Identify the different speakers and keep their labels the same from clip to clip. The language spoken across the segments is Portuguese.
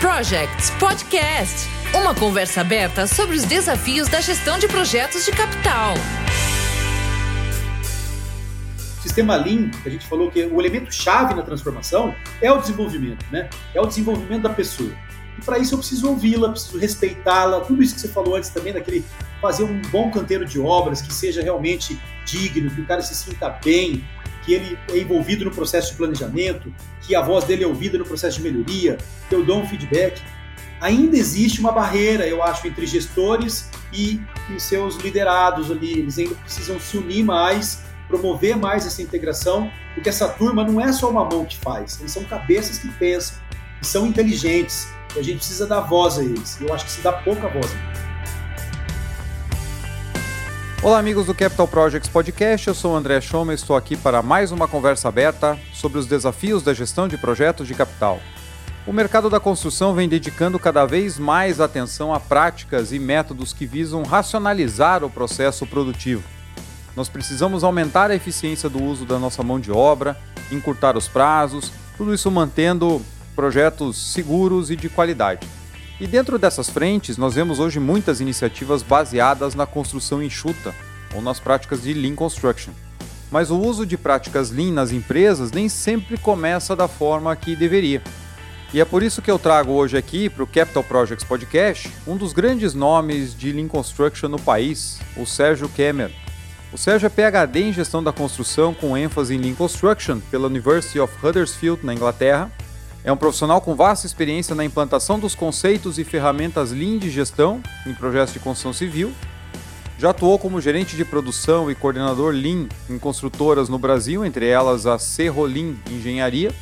Speaker 1: Projects Podcast. Uma conversa aberta sobre os desafios da gestão de projetos de capital.
Speaker 2: Sistema Lean, a gente falou que o elemento chave na transformação é o desenvolvimento, né? É o desenvolvimento da pessoa. E para isso eu preciso ouvi-la, preciso respeitá-la, tudo isso que você falou antes também, daquele fazer um bom canteiro de obras que seja realmente digno, que o cara se sinta bem, que ele é envolvido no processo de planejamento, que a voz dele é ouvida no processo de melhoria, que eu dou um feedback. Ainda existe uma barreira, eu acho, entre gestores e, e seus liderados ali. Eles ainda precisam se unir mais, promover mais essa integração, porque essa turma não é só uma mão que faz, eles são cabeças que pensam, que são inteligentes, e a gente precisa dar voz a eles. Eu acho que se dá pouca voz a eles.
Speaker 3: Olá, amigos do Capital Projects Podcast. Eu sou o André Schoma e estou aqui para mais uma conversa aberta sobre os desafios da gestão de projetos de capital. O mercado da construção vem dedicando cada vez mais atenção a práticas e métodos que visam racionalizar o processo produtivo. Nós precisamos aumentar a eficiência do uso da nossa mão de obra, encurtar os prazos, tudo isso mantendo projetos seguros e de qualidade. E dentro dessas frentes, nós vemos hoje muitas iniciativas baseadas na construção enxuta ou nas práticas de Lean Construction. Mas o uso de práticas Lean nas empresas nem sempre começa da forma que deveria. E é por isso que eu trago hoje aqui para o Capital Projects Podcast um dos grandes nomes de Lean Construction no país, o Sérgio Kemmer. O Sérgio é PhD em gestão da construção com ênfase em Lean Construction pela University of Huddersfield, na Inglaterra, é um profissional com vasta experiência na implantação dos conceitos e ferramentas Lean de gestão em projetos de construção civil. Já atuou como gerente de produção e coordenador Lean em construtoras no Brasil, entre elas a Serrolim Engenharia,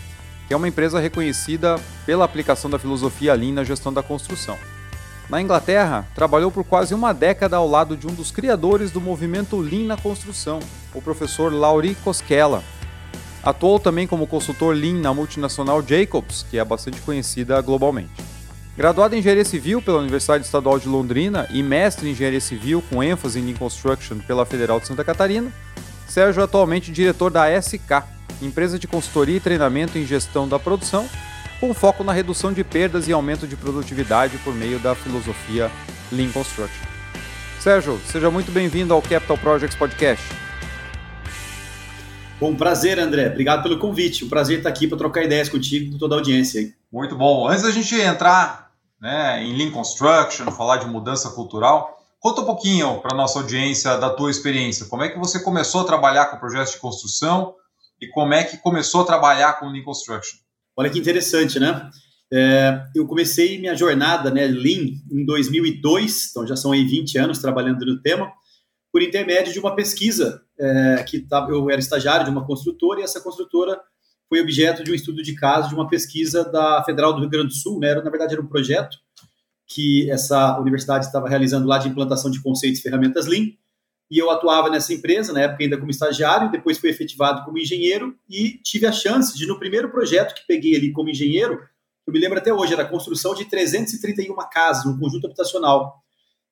Speaker 3: que é uma empresa reconhecida pela aplicação da filosofia Lean na gestão da construção. Na Inglaterra, trabalhou por quase uma década ao lado de um dos criadores do movimento Lean na construção, o professor Lauri Koskela, Atuou também como consultor Lean na multinacional Jacobs, que é bastante conhecida globalmente. Graduado em Engenharia Civil pela Universidade Estadual de Londrina e mestre em Engenharia Civil com ênfase em Lean Construction pela Federal de Santa Catarina, Sérgio é atualmente diretor da SK, empresa de consultoria e treinamento em gestão da produção, com foco na redução de perdas e aumento de produtividade por meio da filosofia Lean Construction. Sérgio, seja muito bem-vindo ao Capital Projects Podcast.
Speaker 2: Bom, prazer, André. Obrigado pelo convite. Um prazer estar aqui para trocar ideias contigo com toda a audiência.
Speaker 3: Muito bom. Antes da gente entrar né, em Lean Construction, falar de mudança cultural, conta um pouquinho para a nossa audiência da tua experiência. Como é que você começou a trabalhar com projetos de construção e como é que começou a trabalhar com Lean Construction?
Speaker 2: Olha que interessante, né? É, eu comecei minha jornada né, Lean em 2002, então já são aí 20 anos trabalhando no tema por intermédio de uma pesquisa é, que tava, eu era estagiário de uma construtora e essa construtora foi objeto de um estudo de caso de uma pesquisa da Federal do Rio Grande do Sul, né? Era, na verdade era um projeto que essa universidade estava realizando lá de implantação de conceitos e ferramentas Lean, e eu atuava nessa empresa, na época ainda como estagiário, depois fui efetivado como engenheiro e tive a chance de, no primeiro projeto que peguei ali como engenheiro, eu me lembro até hoje, era a construção de 331 casas, um conjunto habitacional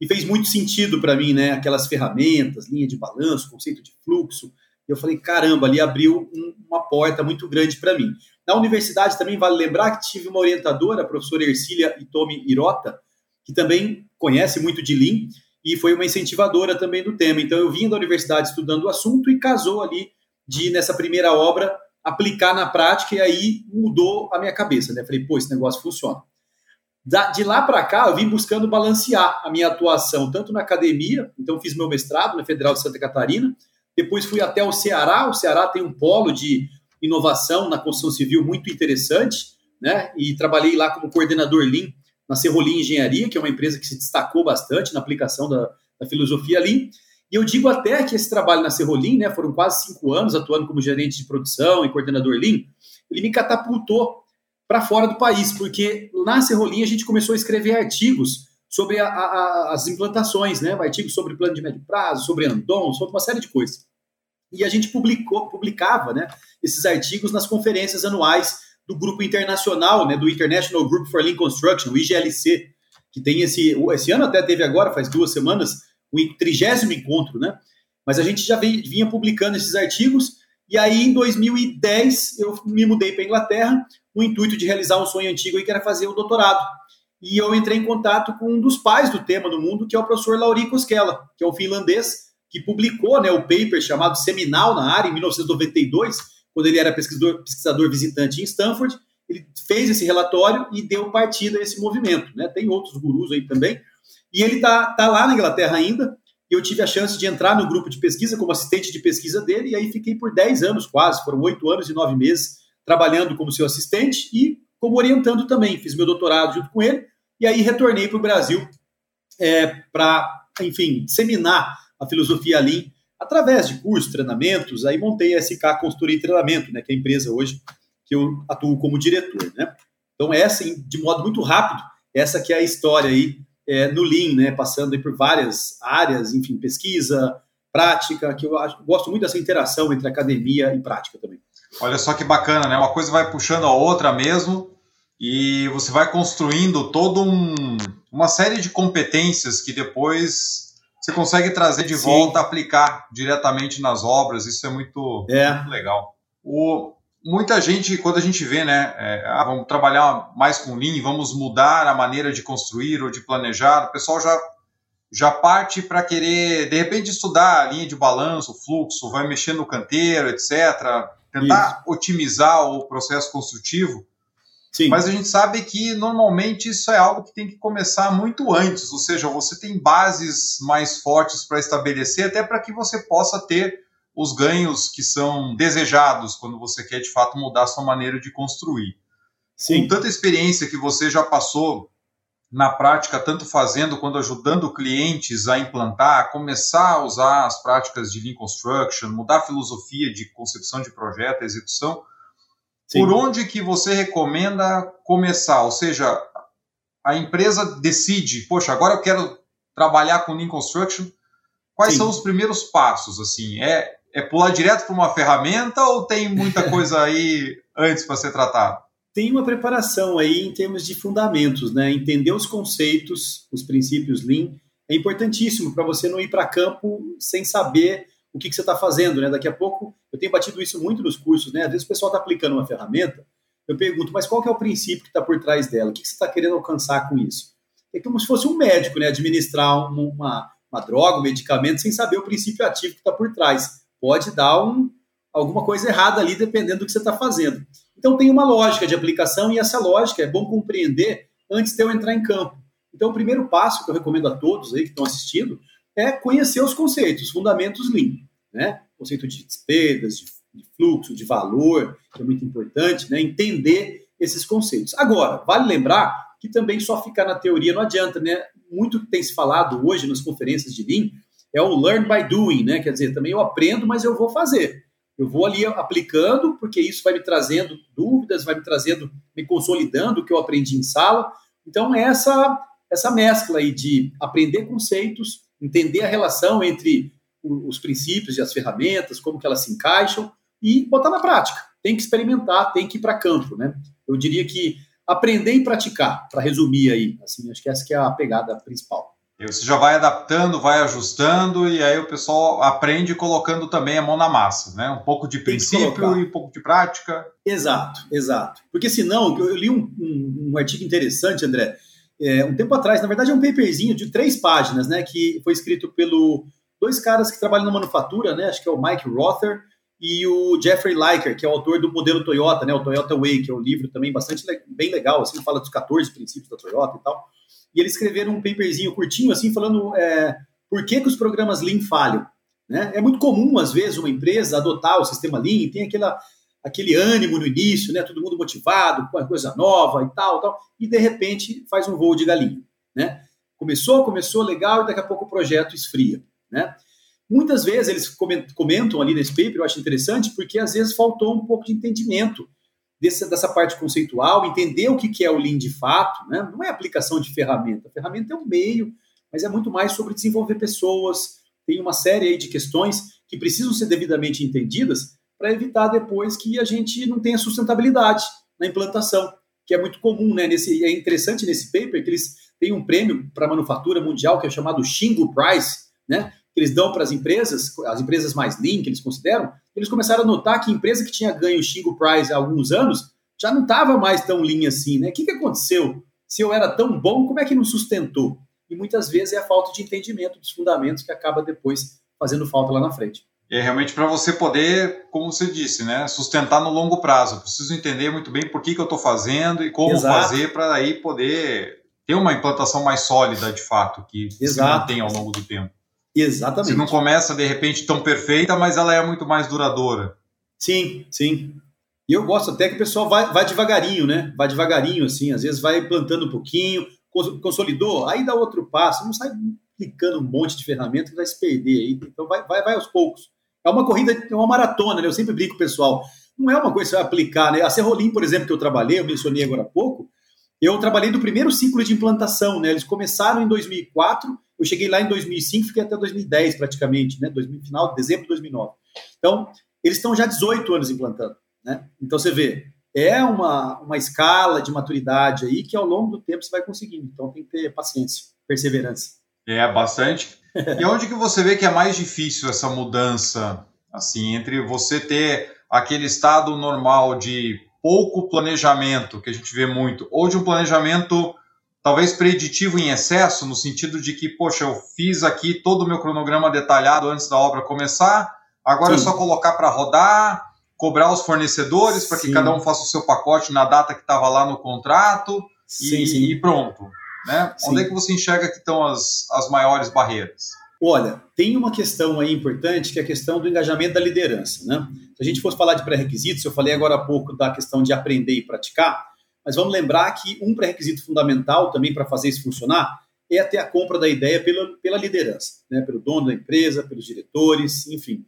Speaker 2: e fez muito sentido para mim, né? Aquelas ferramentas, linha de balanço, conceito de fluxo. E eu falei, caramba, ali abriu um, uma porta muito grande para mim. Na universidade também vale lembrar que tive uma orientadora, a professora Ercília Itomi Irota, que também conhece muito de Lean e foi uma incentivadora também do tema. Então eu vim da universidade estudando o assunto e casou ali de nessa primeira obra aplicar na prática e aí mudou a minha cabeça, né? Falei, pô, esse negócio funciona de lá para cá, eu vim buscando balancear a minha atuação, tanto na academia, então fiz meu mestrado na Federal de Santa Catarina, depois fui até o Ceará, o Ceará tem um polo de inovação na construção civil muito interessante, né? E trabalhei lá como coordenador Lean na Serrolim Engenharia, que é uma empresa que se destacou bastante na aplicação da, da filosofia Lean. E eu digo até que esse trabalho na Serrolim, né, foram quase cinco anos atuando como gerente de produção e coordenador Lean, ele me catapultou para fora do país, porque na Serrolinha a gente começou a escrever artigos sobre a, a, as implantações, né? artigos sobre plano de médio prazo, sobre Andon, sobre uma série de coisas. E a gente publicou, publicava né, esses artigos nas conferências anuais do grupo internacional, né, do International Group for Lean Construction, o IGLC, que tem esse, esse ano até teve agora, faz duas semanas, o trigésimo encontro, né? Mas a gente já vinha publicando esses artigos E aí, em 2010, eu me mudei para a Inglaterra com o intuito de realizar um sonho antigo, que era fazer o doutorado. E eu entrei em contato com um dos pais do tema no mundo, que é o professor Lauri Koskela, que é um finlandês que publicou né, o paper chamado Seminal na área, em 1992, quando ele era pesquisador, pesquisador visitante em Stanford. Ele fez esse relatório e deu partida a esse movimento. Né? Tem outros gurus aí também. E ele está tá lá na Inglaterra ainda, e eu tive a chance de entrar no grupo de pesquisa como assistente de pesquisa dele, e aí fiquei por 10 anos quase, foram 8 anos e 9 meses trabalhando como seu assistente e como orientando também. Fiz meu doutorado junto com ele, e aí retornei para o Brasil é, para, enfim, disseminar a filosofia Lean através de cursos, treinamentos. Aí montei a SK Consultoria e Treinamento, né, que é a empresa hoje que eu atuo como diretor. Né? Então, essa, de modo muito rápido, essa que é a história aí é, no Lean, né, passando por várias áreas, enfim, pesquisa, prática, que eu acho, gosto muito dessa interação entre academia e prática também.
Speaker 3: Olha só que bacana, né? Uma coisa vai puxando a outra mesmo e você vai construindo todo um, uma série de competências que depois você consegue trazer de Sim. volta, aplicar diretamente nas obras. Isso é muito, é. muito legal. O, muita gente, quando a gente vê, né, é, ah, vamos trabalhar mais com Lean, vamos mudar a maneira de construir ou de planejar, o pessoal já, já parte para querer, de repente, estudar a linha de balanço, o fluxo, vai mexer no canteiro, etc., tentar isso. otimizar o processo construtivo. Sim. Mas a gente sabe que normalmente isso é algo que tem que começar muito antes, ou seja, você tem bases mais fortes para estabelecer, até para que você possa ter os ganhos que são desejados quando você quer de fato mudar a sua maneira de construir. Sim. Com tanta experiência que você já passou na prática, tanto fazendo quanto ajudando clientes a implantar, a começar a usar as práticas de Lean Construction, mudar a filosofia de concepção de projeto, execução, Sim. por onde que você recomenda começar? Ou seja, a empresa decide, poxa, agora eu quero trabalhar com Lean Construction, quais Sim. são os primeiros passos? Assim, é é pular direto para uma ferramenta ou tem muita coisa aí antes para ser tratado?
Speaker 2: Tem uma preparação aí em termos de fundamentos, né? Entender os conceitos, os princípios Lean é importantíssimo para você não ir para campo sem saber o que, que você está fazendo, né? Daqui a pouco, eu tenho batido isso muito nos cursos, né? Às vezes o pessoal está aplicando uma ferramenta, eu pergunto, mas qual que é o princípio que está por trás dela? O que, que você está querendo alcançar com isso? É como se fosse um médico, né? Administrar uma, uma droga, um medicamento, sem saber o princípio ativo que está por trás pode dar um, alguma coisa errada ali, dependendo do que você está fazendo. Então, tem uma lógica de aplicação e essa lógica é bom compreender antes de eu entrar em campo. Então, o primeiro passo que eu recomendo a todos aí que estão assistindo é conhecer os conceitos, os fundamentos Lean, né? Conceito de despesas, de, fluxo, de valor, que é muito importante, né? Entender esses conceitos. Agora, vale lembrar que também só ficar na teoria não adianta, né? Muito que tem se falado hoje nas conferências de Lean é o learn by doing, né? Quer dizer, também eu aprendo, mas eu vou fazer. Eu vou ali aplicando, porque isso vai me trazendo dúvidas, vai me trazendo, me consolidando o que eu aprendi em sala. Então, é essa, essa mescla aí de aprender conceitos, entender a relação entre os princípios e as ferramentas, como que elas se encaixam, e botar na prática. Tem que experimentar, tem que ir para campo, né? Eu diria que aprender e praticar, para resumir aí. Assim, acho que essa que é a pegada principal.
Speaker 3: Você já vai adaptando, vai ajustando, e aí o pessoal aprende colocando também a mão na massa, né? Um pouco de princípio e um pouco de prática.
Speaker 2: Exato, exato. Porque senão, eu li um, um, um artigo interessante, André, é, um tempo atrás, na verdade é um paperzinho de três páginas, né? Que foi escrito pelo dois caras que trabalham na manufatura, né? Acho que é o Mike Rother e o Jeffrey Liker, que é o autor do modelo Toyota, né? O Toyota Way, que é um livro também bastante bem legal, assim, fala dos 14 princípios da Toyota e tal e eles escreveram um paperzinho curtinho, assim, falando é, por que, que os programas Lean falham. Né? É muito comum, às vezes, uma empresa adotar o sistema Lean, tem aquela, aquele ânimo no início, né? todo mundo motivado, com a coisa nova e tal, tal, e de repente faz um voo de galinha. Né? Começou, começou legal, e daqui a pouco o projeto esfria. Né? Muitas vezes eles comentam ali nesse paper, eu acho interessante, porque às vezes faltou um pouco de entendimento desse, dessa parte conceitual, entender o que, que é o Lean de fato, né? não é aplicação de ferramenta. A ferramenta é um meio, mas é muito mais sobre desenvolver pessoas. Tem uma série aí de questões que precisam ser devidamente entendidas para evitar depois que a gente não tenha sustentabilidade na implantação, que é muito comum, né? Nesse, é interessante nesse paper que eles têm um prêmio para manufatura mundial que é chamado Shingo Prize, né? Que eles dão para as empresas, as empresas mais lean que eles consideram, eles começaram a notar que empresa que tinha ganho o Shingle Prize há alguns anos já não estava mais tão lean assim, né? O que, que aconteceu? Se eu era tão bom, como é que não sustentou? E muitas vezes é a falta de entendimento dos fundamentos que acaba depois fazendo falta lá na frente.
Speaker 3: É realmente para você poder, como você disse, né, sustentar no longo prazo. preciso entender muito bem por que, que eu estou fazendo e como Exato. fazer para aí poder ter uma implantação mais sólida, de fato, que Exato. se mantém ao longo do tempo.
Speaker 2: Exatamente.
Speaker 3: Se não começa, de repente, tão perfeita, mas ela é muito mais duradoura.
Speaker 2: Sim, sim. E eu gosto até que o pessoal vai, vai devagarinho, né? Vai devagarinho, assim, às vezes vai plantando um pouquinho, consolidou, aí dá outro passo, não sai aplicando um monte de ferramenta que vai se perder aí. Então vai, vai, vai aos poucos. É uma corrida, é uma maratona, né? Eu sempre brinco, pessoal. Não é uma coisa que você vai aplicar, né? A Serrolim, por exemplo, que eu trabalhei, eu mencionei agora há pouco, eu trabalhei do primeiro ciclo de implantação, né? Eles começaram em 2004, eu cheguei lá em 2005, fiquei até 2010 praticamente, né? 2000, final de dezembro de 2009. Então, eles estão já 18 anos implantando, né? Então você vê, é uma, uma escala de maturidade aí que ao longo do tempo você vai conseguindo. Então tem que ter paciência, perseverança.
Speaker 3: É, bastante. e onde que você vê que é mais difícil essa mudança, assim, entre você ter aquele estado normal de pouco planejamento, que a gente vê muito, ou de um planejamento talvez preditivo em excesso, no sentido de que, poxa, eu fiz aqui todo o meu cronograma detalhado antes da obra começar, agora Sim. é só colocar para rodar, cobrar os fornecedores para que cada um faça o seu pacote na data que estava lá no contrato sim, e, sim. e, pronto. Né? Onde é que você enxerga que estão as, as maiores barreiras?
Speaker 2: Olha, tem uma questão aí importante que é a questão do engajamento da liderança. Né? Se a gente fosse falar de pré-requisitos, eu falei agora há pouco da questão de aprender e praticar, mas vamos lembrar que um pré-requisito fundamental também para fazer isso funcionar é ter a compra da ideia pela, pela liderança, né? pelo dono da empresa, pelos diretores, enfim.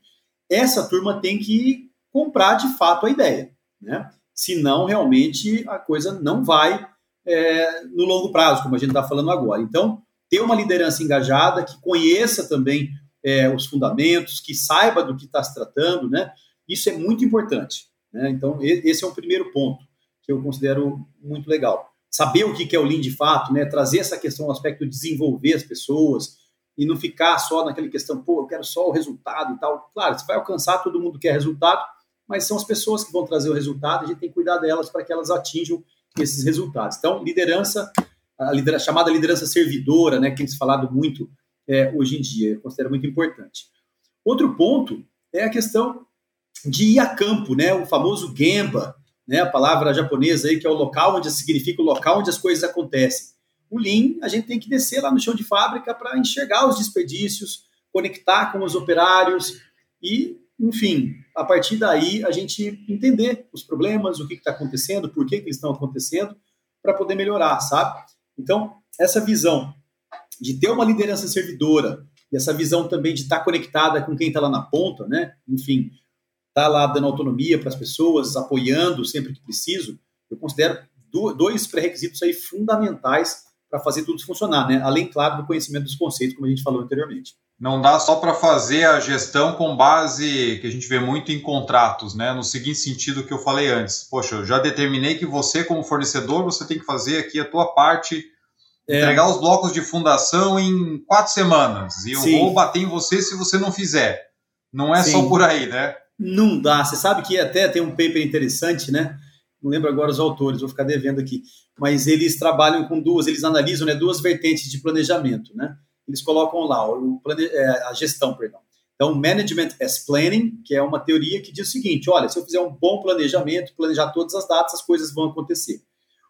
Speaker 2: Essa turma tem que comprar de fato a ideia. Né? Senão, realmente, a coisa não vai é, no longo prazo, como a gente está falando agora. Então, ter uma liderança engajada, que conheça também é, os fundamentos, que saiba do que está se tratando, né? Isso é muito importante. Né? Então, esse é o primeiro ponto que eu considero muito legal. Saber o que é o Lean de fato, né? trazer essa questão, o aspecto de desenvolver as pessoas e não ficar só naquela questão, pô, eu quero só o resultado e tal. Claro, você vai alcançar, todo mundo quer resultado, mas são as pessoas que vão trazer o resultado, a gente tem que cuidar delas para que elas atinjam esses resultados. Então, liderança a liderança, chamada liderança servidora, né, que tem se falado muito é, hoje em dia, eu considero muito importante. Outro ponto é a questão de ir a campo, né, o famoso Gemba, né, a palavra japonesa aí, que é o local onde significa o local onde as coisas acontecem. O Lean, a gente tem que descer lá no chão de fábrica para enxergar os desperdícios, conectar com os operários e, enfim, a partir daí a gente entender os problemas, o que está acontecendo, por que, que eles estão acontecendo, para poder melhorar, sabe? Então, essa visão de ter uma liderança servidora, e essa visão também de estar conectada com quem está lá na ponta, né? Enfim, tá lá dando autonomia para as pessoas, apoiando sempre que preciso, eu considero dois pré-requisitos aí fundamentais para fazer tudo funcionar, né? Além, claro, do conhecimento dos conceitos, como a gente falou anteriormente.
Speaker 3: Não dá só para fazer a gestão com base que a gente vê muito em contratos, né? No seguinte sentido que eu falei antes. Poxa, eu já determinei que você, como fornecedor, você tem que fazer aqui a tua parte, é. entregar os blocos de fundação em quatro semanas. E eu Sim. vou bater em você se você não fizer. Não é Sim. só por aí, né?
Speaker 2: Não dá. Você sabe que até tem um paper interessante, né? Não lembro agora os autores, vou ficar devendo aqui. Mas eles trabalham com duas, eles analisam né, duas vertentes de planejamento, né? eles colocam lá o plane... É, a gestão, perdão. Então, Management as Planning, que é uma teoria que diz o seguinte: olha, se eu fizer um bom planejamento, planejar todas as datas, as coisas vão acontecer.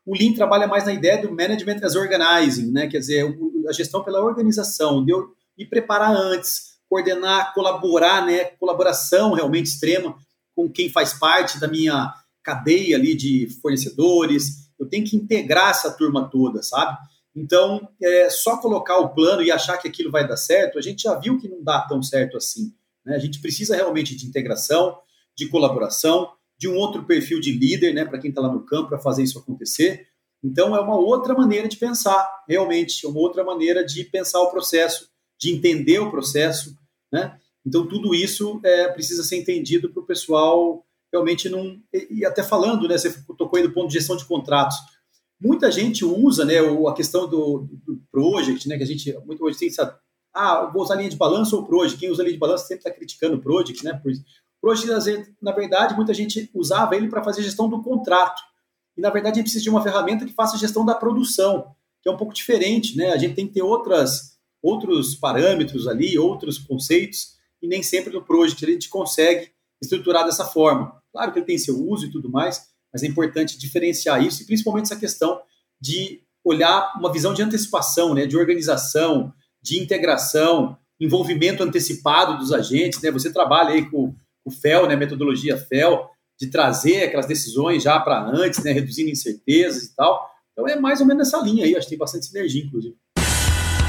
Speaker 2: O Lean trabalha mais na ideia do Management as Organizing, né? quer dizer, a gestão pela organização, de eu me preparar antes, coordenar, colaborar, né? colaboração realmente extrema com quem faz parte da minha cadeia ali de fornecedores. Eu tenho que integrar essa turma toda, sabe? Então, é, só colocar o plano e achar que aquilo vai dar certo, a gente já viu que não dá tão certo assim. Né? A gente precisa realmente de integração, de colaboração, de um outro perfil de líder, né, para quem está lá no campo, para fazer isso acontecer. Então, é uma outra maneira de pensar, realmente, é uma outra maneira de pensar o processo, de entender o processo. Né? Então, tudo isso é, precisa ser entendido para o pessoal realmente não. E, e até falando, né, você tocou aí do ponto de gestão de contratos Muita gente usa né, a questão do, do project, né, que a gente muito hoje tem essa. ah, vou usar linha de balanço ou Project. Quem usa linha de balanço sempre está criticando o Project, né? Project, na verdade, muita gente usava ele para fazer gestão do contrato. E, na verdade, a gente precisa de uma ferramenta que faça gestão da produção, que é um pouco diferente, né? A gente tem que ter outras, outros parâmetros ali, outros conceitos, e nem sempre no Project a gente consegue estruturar dessa forma. Claro que ele tem seu uso e tudo mais, mas é importante diferenciar isso, e principalmente essa questão de olhar uma visão de antecipação, né? De organização, de integração, envolvimento antecipado dos agentes, né? Você trabalha aí com o FEL, né? Metodologia FEL, de trazer aquelas decisões já para antes, né, reduzindo incertezas e tal. Então é mais ou menos nessa linha aí, acho que tem bastante sinergia, inclusive.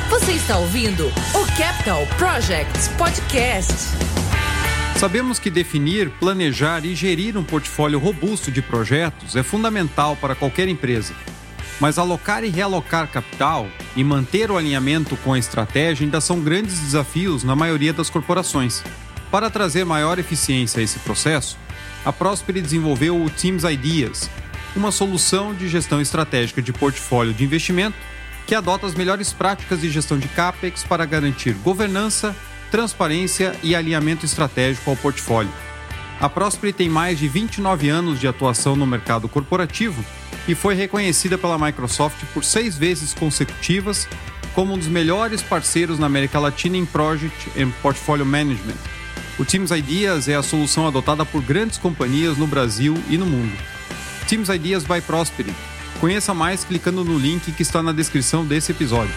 Speaker 1: Você está ouvindo o Capital Projects Podcast.
Speaker 3: Sabemos que definir, planejar e gerir um portfólio robusto de projetos é fundamental para qualquer empresa. Mas alocar e realocar capital e manter o alinhamento com a estratégia ainda são grandes desafios na maioria das corporações. Para trazer maior eficiência a esse processo, a Prosper desenvolveu o Teams Ideas, uma solução de gestão estratégica de portfólio de investimento que adota as melhores práticas de gestão de CAPEX para garantir governança, transparência e alinhamento estratégico ao portfólio. A Prosper tem mais de 29 anos de atuação no mercado corporativo e foi reconhecida pela Microsoft por seis vezes consecutivas como um dos melhores parceiros na América Latina em Project and Portfolio Management o Teams Ideas é a solução adotada por grandes companhias no Brasil e no mundo. Teams Ideas by Prosperity. Conheça mais clicando no link que está na descrição desse episódio.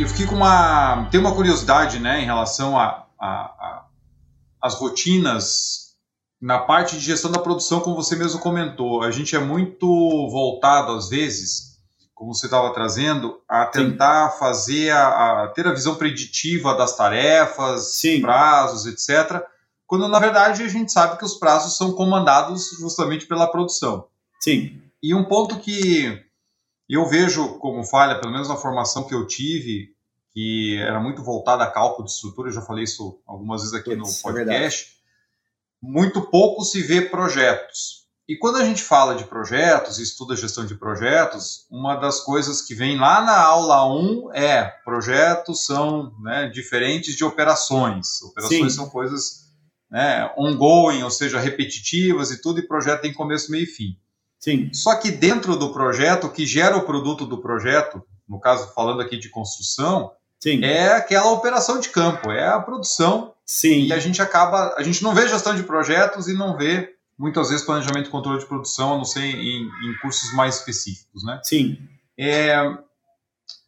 Speaker 3: Eu fiquei com uma. Tem uma curiosidade né, em relação a, a, a as rotinas na parte de gestão da produção, como você mesmo comentou. A gente é muito voltado, às vezes, como você estava trazendo, a tentar Sim. fazer a, a, ter a visão preditiva das tarefas, Sim. prazos, etc. Quando na verdade a gente sabe que os prazos são comandados justamente pela produção.
Speaker 2: Sim.
Speaker 3: E um ponto que eu vejo como falha, pelo menos na formação que eu tive, que era muito voltada a cálculo de estrutura, eu já falei isso algumas vezes aqui no é podcast. É muito pouco se vê projetos. E quando a gente fala de projetos estuda gestão de projetos, uma das coisas que vem lá na aula 1 é projetos são né, diferentes de operações. Operações Sim. são coisas né, ongoing, ou seja, repetitivas e tudo, e projeto tem começo, meio e fim.
Speaker 2: Sim.
Speaker 3: Só que dentro do projeto, o que gera o produto do projeto, no caso falando aqui de construção, Sim. é aquela operação de campo, é a produção.
Speaker 2: Sim.
Speaker 3: E a gente acaba, a gente não vê gestão de projetos e não vê muitas vezes planejamento e controle de produção, a não ser em, em cursos mais específicos, né?
Speaker 2: Sim.
Speaker 3: É,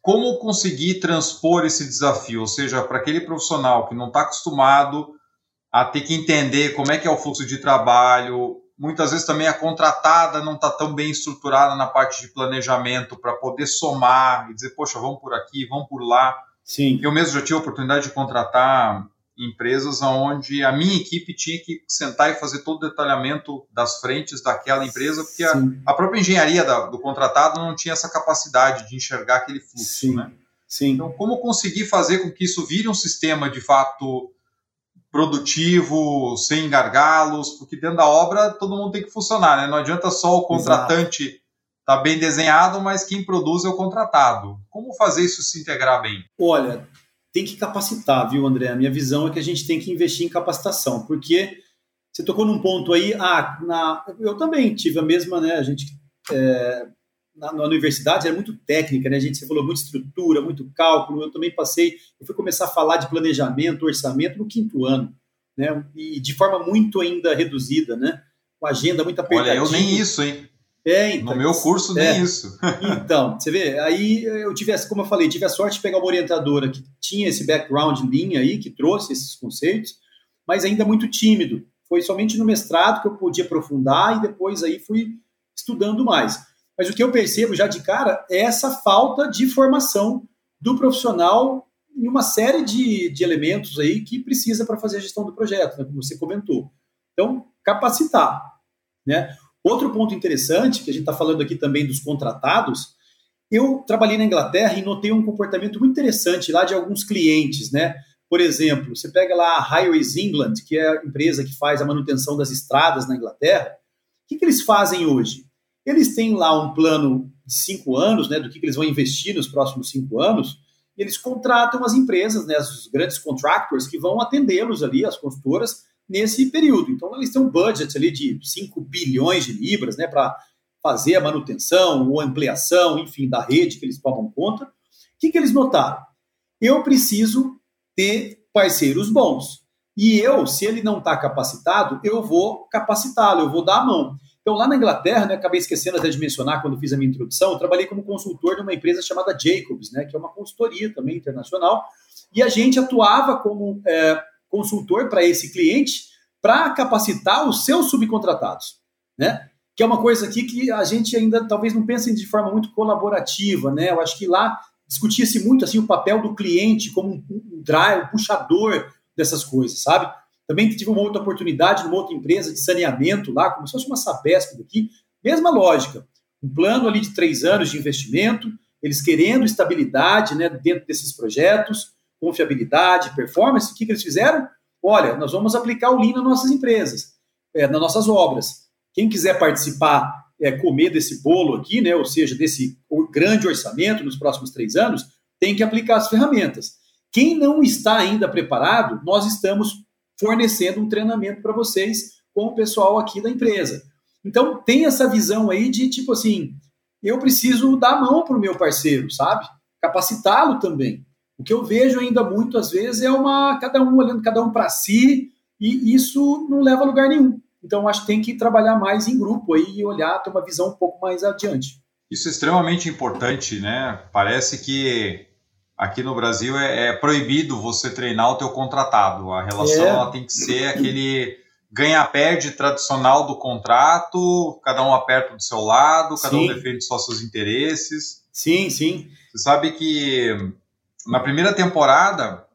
Speaker 3: como conseguir transpor esse desafio, ou seja, para aquele profissional que não está acostumado a ter que entender como é que é o fluxo de trabalho, muitas vezes também a contratada não está tão bem estruturada na parte de planejamento para poder somar e dizer, poxa, vamos por aqui, vamos por lá.
Speaker 2: Sim.
Speaker 3: Eu mesmo já tive a oportunidade de contratar empresas onde a minha equipe tinha que sentar e fazer todo o detalhamento das frentes daquela empresa, porque a, a, própria engenharia da, do contratado não tinha essa capacidade de enxergar aquele fluxo.
Speaker 2: Sim.
Speaker 3: Né?
Speaker 2: Sim.
Speaker 3: Então, como conseguir fazer com que isso vire um sistema de fato produtivo, sem gargalos, porque dentro da obra todo mundo tem que funcionar, né? Não adianta só o contratante estar tá bem desenhado, mas quem produz é o contratado. Como fazer isso se integrar bem?
Speaker 2: Olha, tem que capacitar, viu, André? A minha visão é que a gente tem que investir em capacitação, porque você tocou num ponto aí, ah, na, eu também tive a mesma, né, a gente, é, na, na, universidade era muito técnica, né, a gente, você falou muito estrutura, muito cálculo, eu também passei, eu fui começar a falar de planejamento, orçamento no quinto ano, né, e de forma muito ainda reduzida, né, com agenda muito apertadinha.
Speaker 3: Olha, eu nem isso, hein?
Speaker 2: É, então,
Speaker 3: no meu curso, nem é. isso.
Speaker 2: então, você vê, aí eu tive, como eu falei, tive a sorte de pegar uma orientadora que tinha esse background linha aí, que trouxe esses conceitos, mas ainda muito tímido. Foi somente no mestrado que eu podia aprofundar e depois aí fui estudando mais. Mas o que eu percebo já de cara é essa falta de formação do profissional em uma série de, de elementos aí que precisa para fazer a gestão do projeto, né, como você comentou. Então, capacitar. Né? Outro ponto interessante, que a gente está falando aqui também dos contratados, eu trabalhei na Inglaterra e notei um comportamento muito interessante lá de alguns clientes, né? Por exemplo, você pega lá a Highways England, que é a empresa que faz a manutenção das estradas na Inglaterra. O que, que eles fazem hoje? Eles têm lá um plano de cinco anos, né, do que, que eles vão investir nos próximos cinco anos, e eles contratam as empresas, né, os grandes contractors que vão atendê-los ali, as consultoras, nesse período. Então, eles têm um budget ali de 5 bilhões de libras, né, para fazer a manutenção ou ampliação, enfim, da rede que eles tomam conta. O que, que eles notaram? Eu preciso ter parceiros bons. E eu, se ele não está capacitado, eu vou capacitá-lo, eu vou dar a mão. Então, lá na Inglaterra, né, acabei esquecendo até de mencionar quando fiz a minha introdução, eu trabalhei como consultor numa empresa chamada Jacobs, né, que é uma consultoria também internacional, e a gente atuava como é, consultor para esse cliente para capacitar os seus subcontratados, né? Que é uma coisa aqui que a gente ainda talvez não pense de forma muito colaborativa, né? Eu acho que lá discutia-se muito assim o papel do cliente como um, um drive, um puxador dessas coisas, sabe? Também tive uma outra oportunidade numa outra empresa de saneamento lá, como se fosse uma Sabesp daqui, mesma lógica. Um plano ali de três anos de investimento, eles querendo estabilidade né, dentro desses projetos, confiabilidade, performance. O que, que eles fizeram? Olha, nós vamos aplicar o Lean nas nossas empresas, é, nas nossas obras. Quem quiser participar, é, comer desse bolo aqui, né, ou seja, desse grande orçamento nos próximos três anos, tem que aplicar as ferramentas. Quem não está ainda preparado, nós estamos fornecendo um treinamento para vocês com o pessoal aqui da empresa. Então, tem essa visão aí de tipo assim, eu preciso dar a mão para o meu parceiro, sabe? Capacitá-lo também. O que eu vejo ainda muito às vezes é uma cada um olhando cada um para si e isso não leva a lugar nenhum. Então, acho que tem que trabalhar mais em grupo aí e olhar, ter uma visão um pouco mais adiante.
Speaker 3: Isso é extremamente importante, né? Parece que aqui no Brasil é, é, proibido você treinar o teu contratado. A relação é. ela tem que ser aquele ganha-perde tradicional do contrato, cada um aperta do seu lado, cada sim. um defende só seus interesses.
Speaker 2: Sim, sim.
Speaker 3: Você sabe que na primeira temporada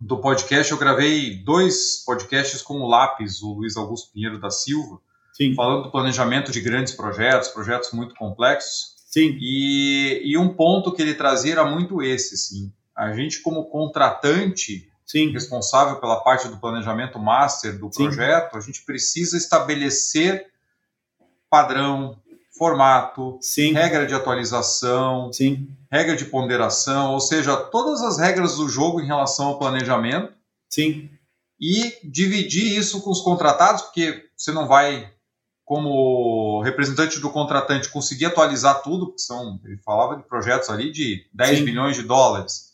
Speaker 3: do podcast eu gravei dois podcasts com o Lápis, o Luiz Augusto Pinheiro da Silva, sim. falando do planejamento de grandes projetos, projetos muito complexos.
Speaker 2: Sim.
Speaker 3: E, e um ponto que ele trazia era muito esse, sim. A gente, como contratante, sim. responsável pela parte do planejamento master do projeto, sim. a gente precisa estabelecer padrão, formato, sim. regra de atualização,
Speaker 2: sim.
Speaker 3: regra de ponderação, ou seja, todas as regras do jogo em relação ao planejamento.
Speaker 2: Sim.
Speaker 3: E dividir isso com os contratados, porque você não vai como representante do contratante, conseguir atualizar tudo, porque são, ele falava de projetos ali de 10 Sim. bilhões de dólares.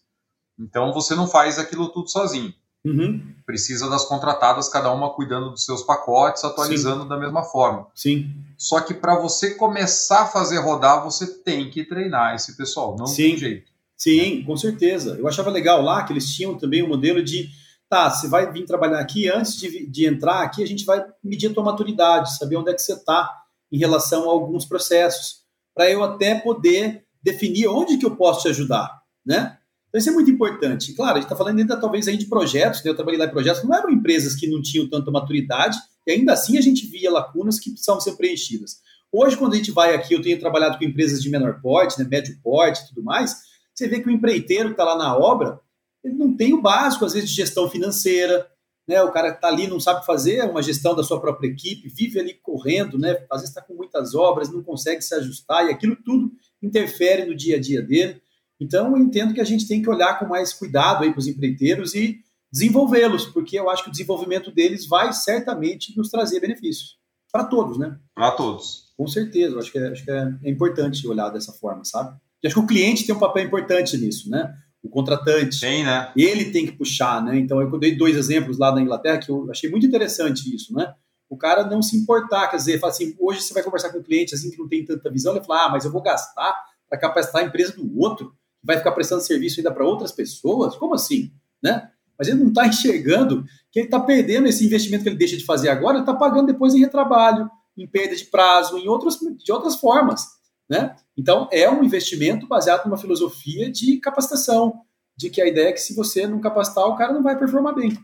Speaker 3: Então você não faz aquilo tudo sozinho.
Speaker 2: Uhum.
Speaker 3: Precisa das contratadas, cada uma cuidando dos seus pacotes, atualizando Sim. da mesma forma.
Speaker 2: Sim.
Speaker 3: Só que para você começar a fazer rodar, você tem que treinar esse pessoal, não Sim. tem jeito.
Speaker 2: Sim, com certeza. Eu achava legal lá que eles tinham também o um modelo de tá, você vai vir trabalhar aqui, antes de, de entrar aqui, a gente vai medir a tua maturidade, saber onde é que você está em relação a alguns processos, para eu até poder definir onde que eu posso te ajudar, né? Então isso é muito importante. Claro, a gente está falando ainda talvez aí de projetos, né? eu trabalhei lá em projetos, não eram empresas que não tinham tanta maturidade, e ainda assim a gente via lacunas que precisavam ser preenchidas. Hoje, quando a gente vai aqui, eu tenho trabalhado com empresas de menor porte, né, médio porte e tudo mais, você vê que o empreiteiro que está lá na obra, ele não tem o básico, às vezes, de gestão financeira, né? O cara está ali, não sabe fazer uma gestão da sua própria equipe, vive ali correndo, né? Às vezes está com muitas obras, não consegue se ajustar, e aquilo tudo interfere no dia a dia dele. Então, eu entendo que a gente tem que olhar com mais cuidado aí para os empreiteiros e desenvolvê-los, porque eu acho que o desenvolvimento deles vai certamente nos trazer benefícios. Para todos, né?
Speaker 3: Para todos.
Speaker 2: Com certeza, eu acho que, é, acho que é, é importante olhar dessa forma, sabe? E acho que o cliente tem um papel importante nisso, né? O contratante.
Speaker 3: Tem, né?
Speaker 2: Ele tem que puxar, né? Então, eu dei dois exemplos lá da Inglaterra que eu achei muito interessante isso, né? O cara não se importar, quer dizer, fala assim, hoje você vai conversar com um cliente assim que não tem tanta visão, ele fala, ah, mas eu vou gastar para capacitar a empresa do outro, que vai ficar prestando serviço ainda para outras pessoas? Como assim, né? Mas ele não está enxergando que ele está perdendo esse investimento que ele deixa de fazer agora, ele está pagando depois em retrabalho, em perda de prazo, em outras, de outras formas. Né? Então, é um investimento baseado numa filosofia de capacitação, de que a ideia é que se você não capacitar, o cara não vai performar bem.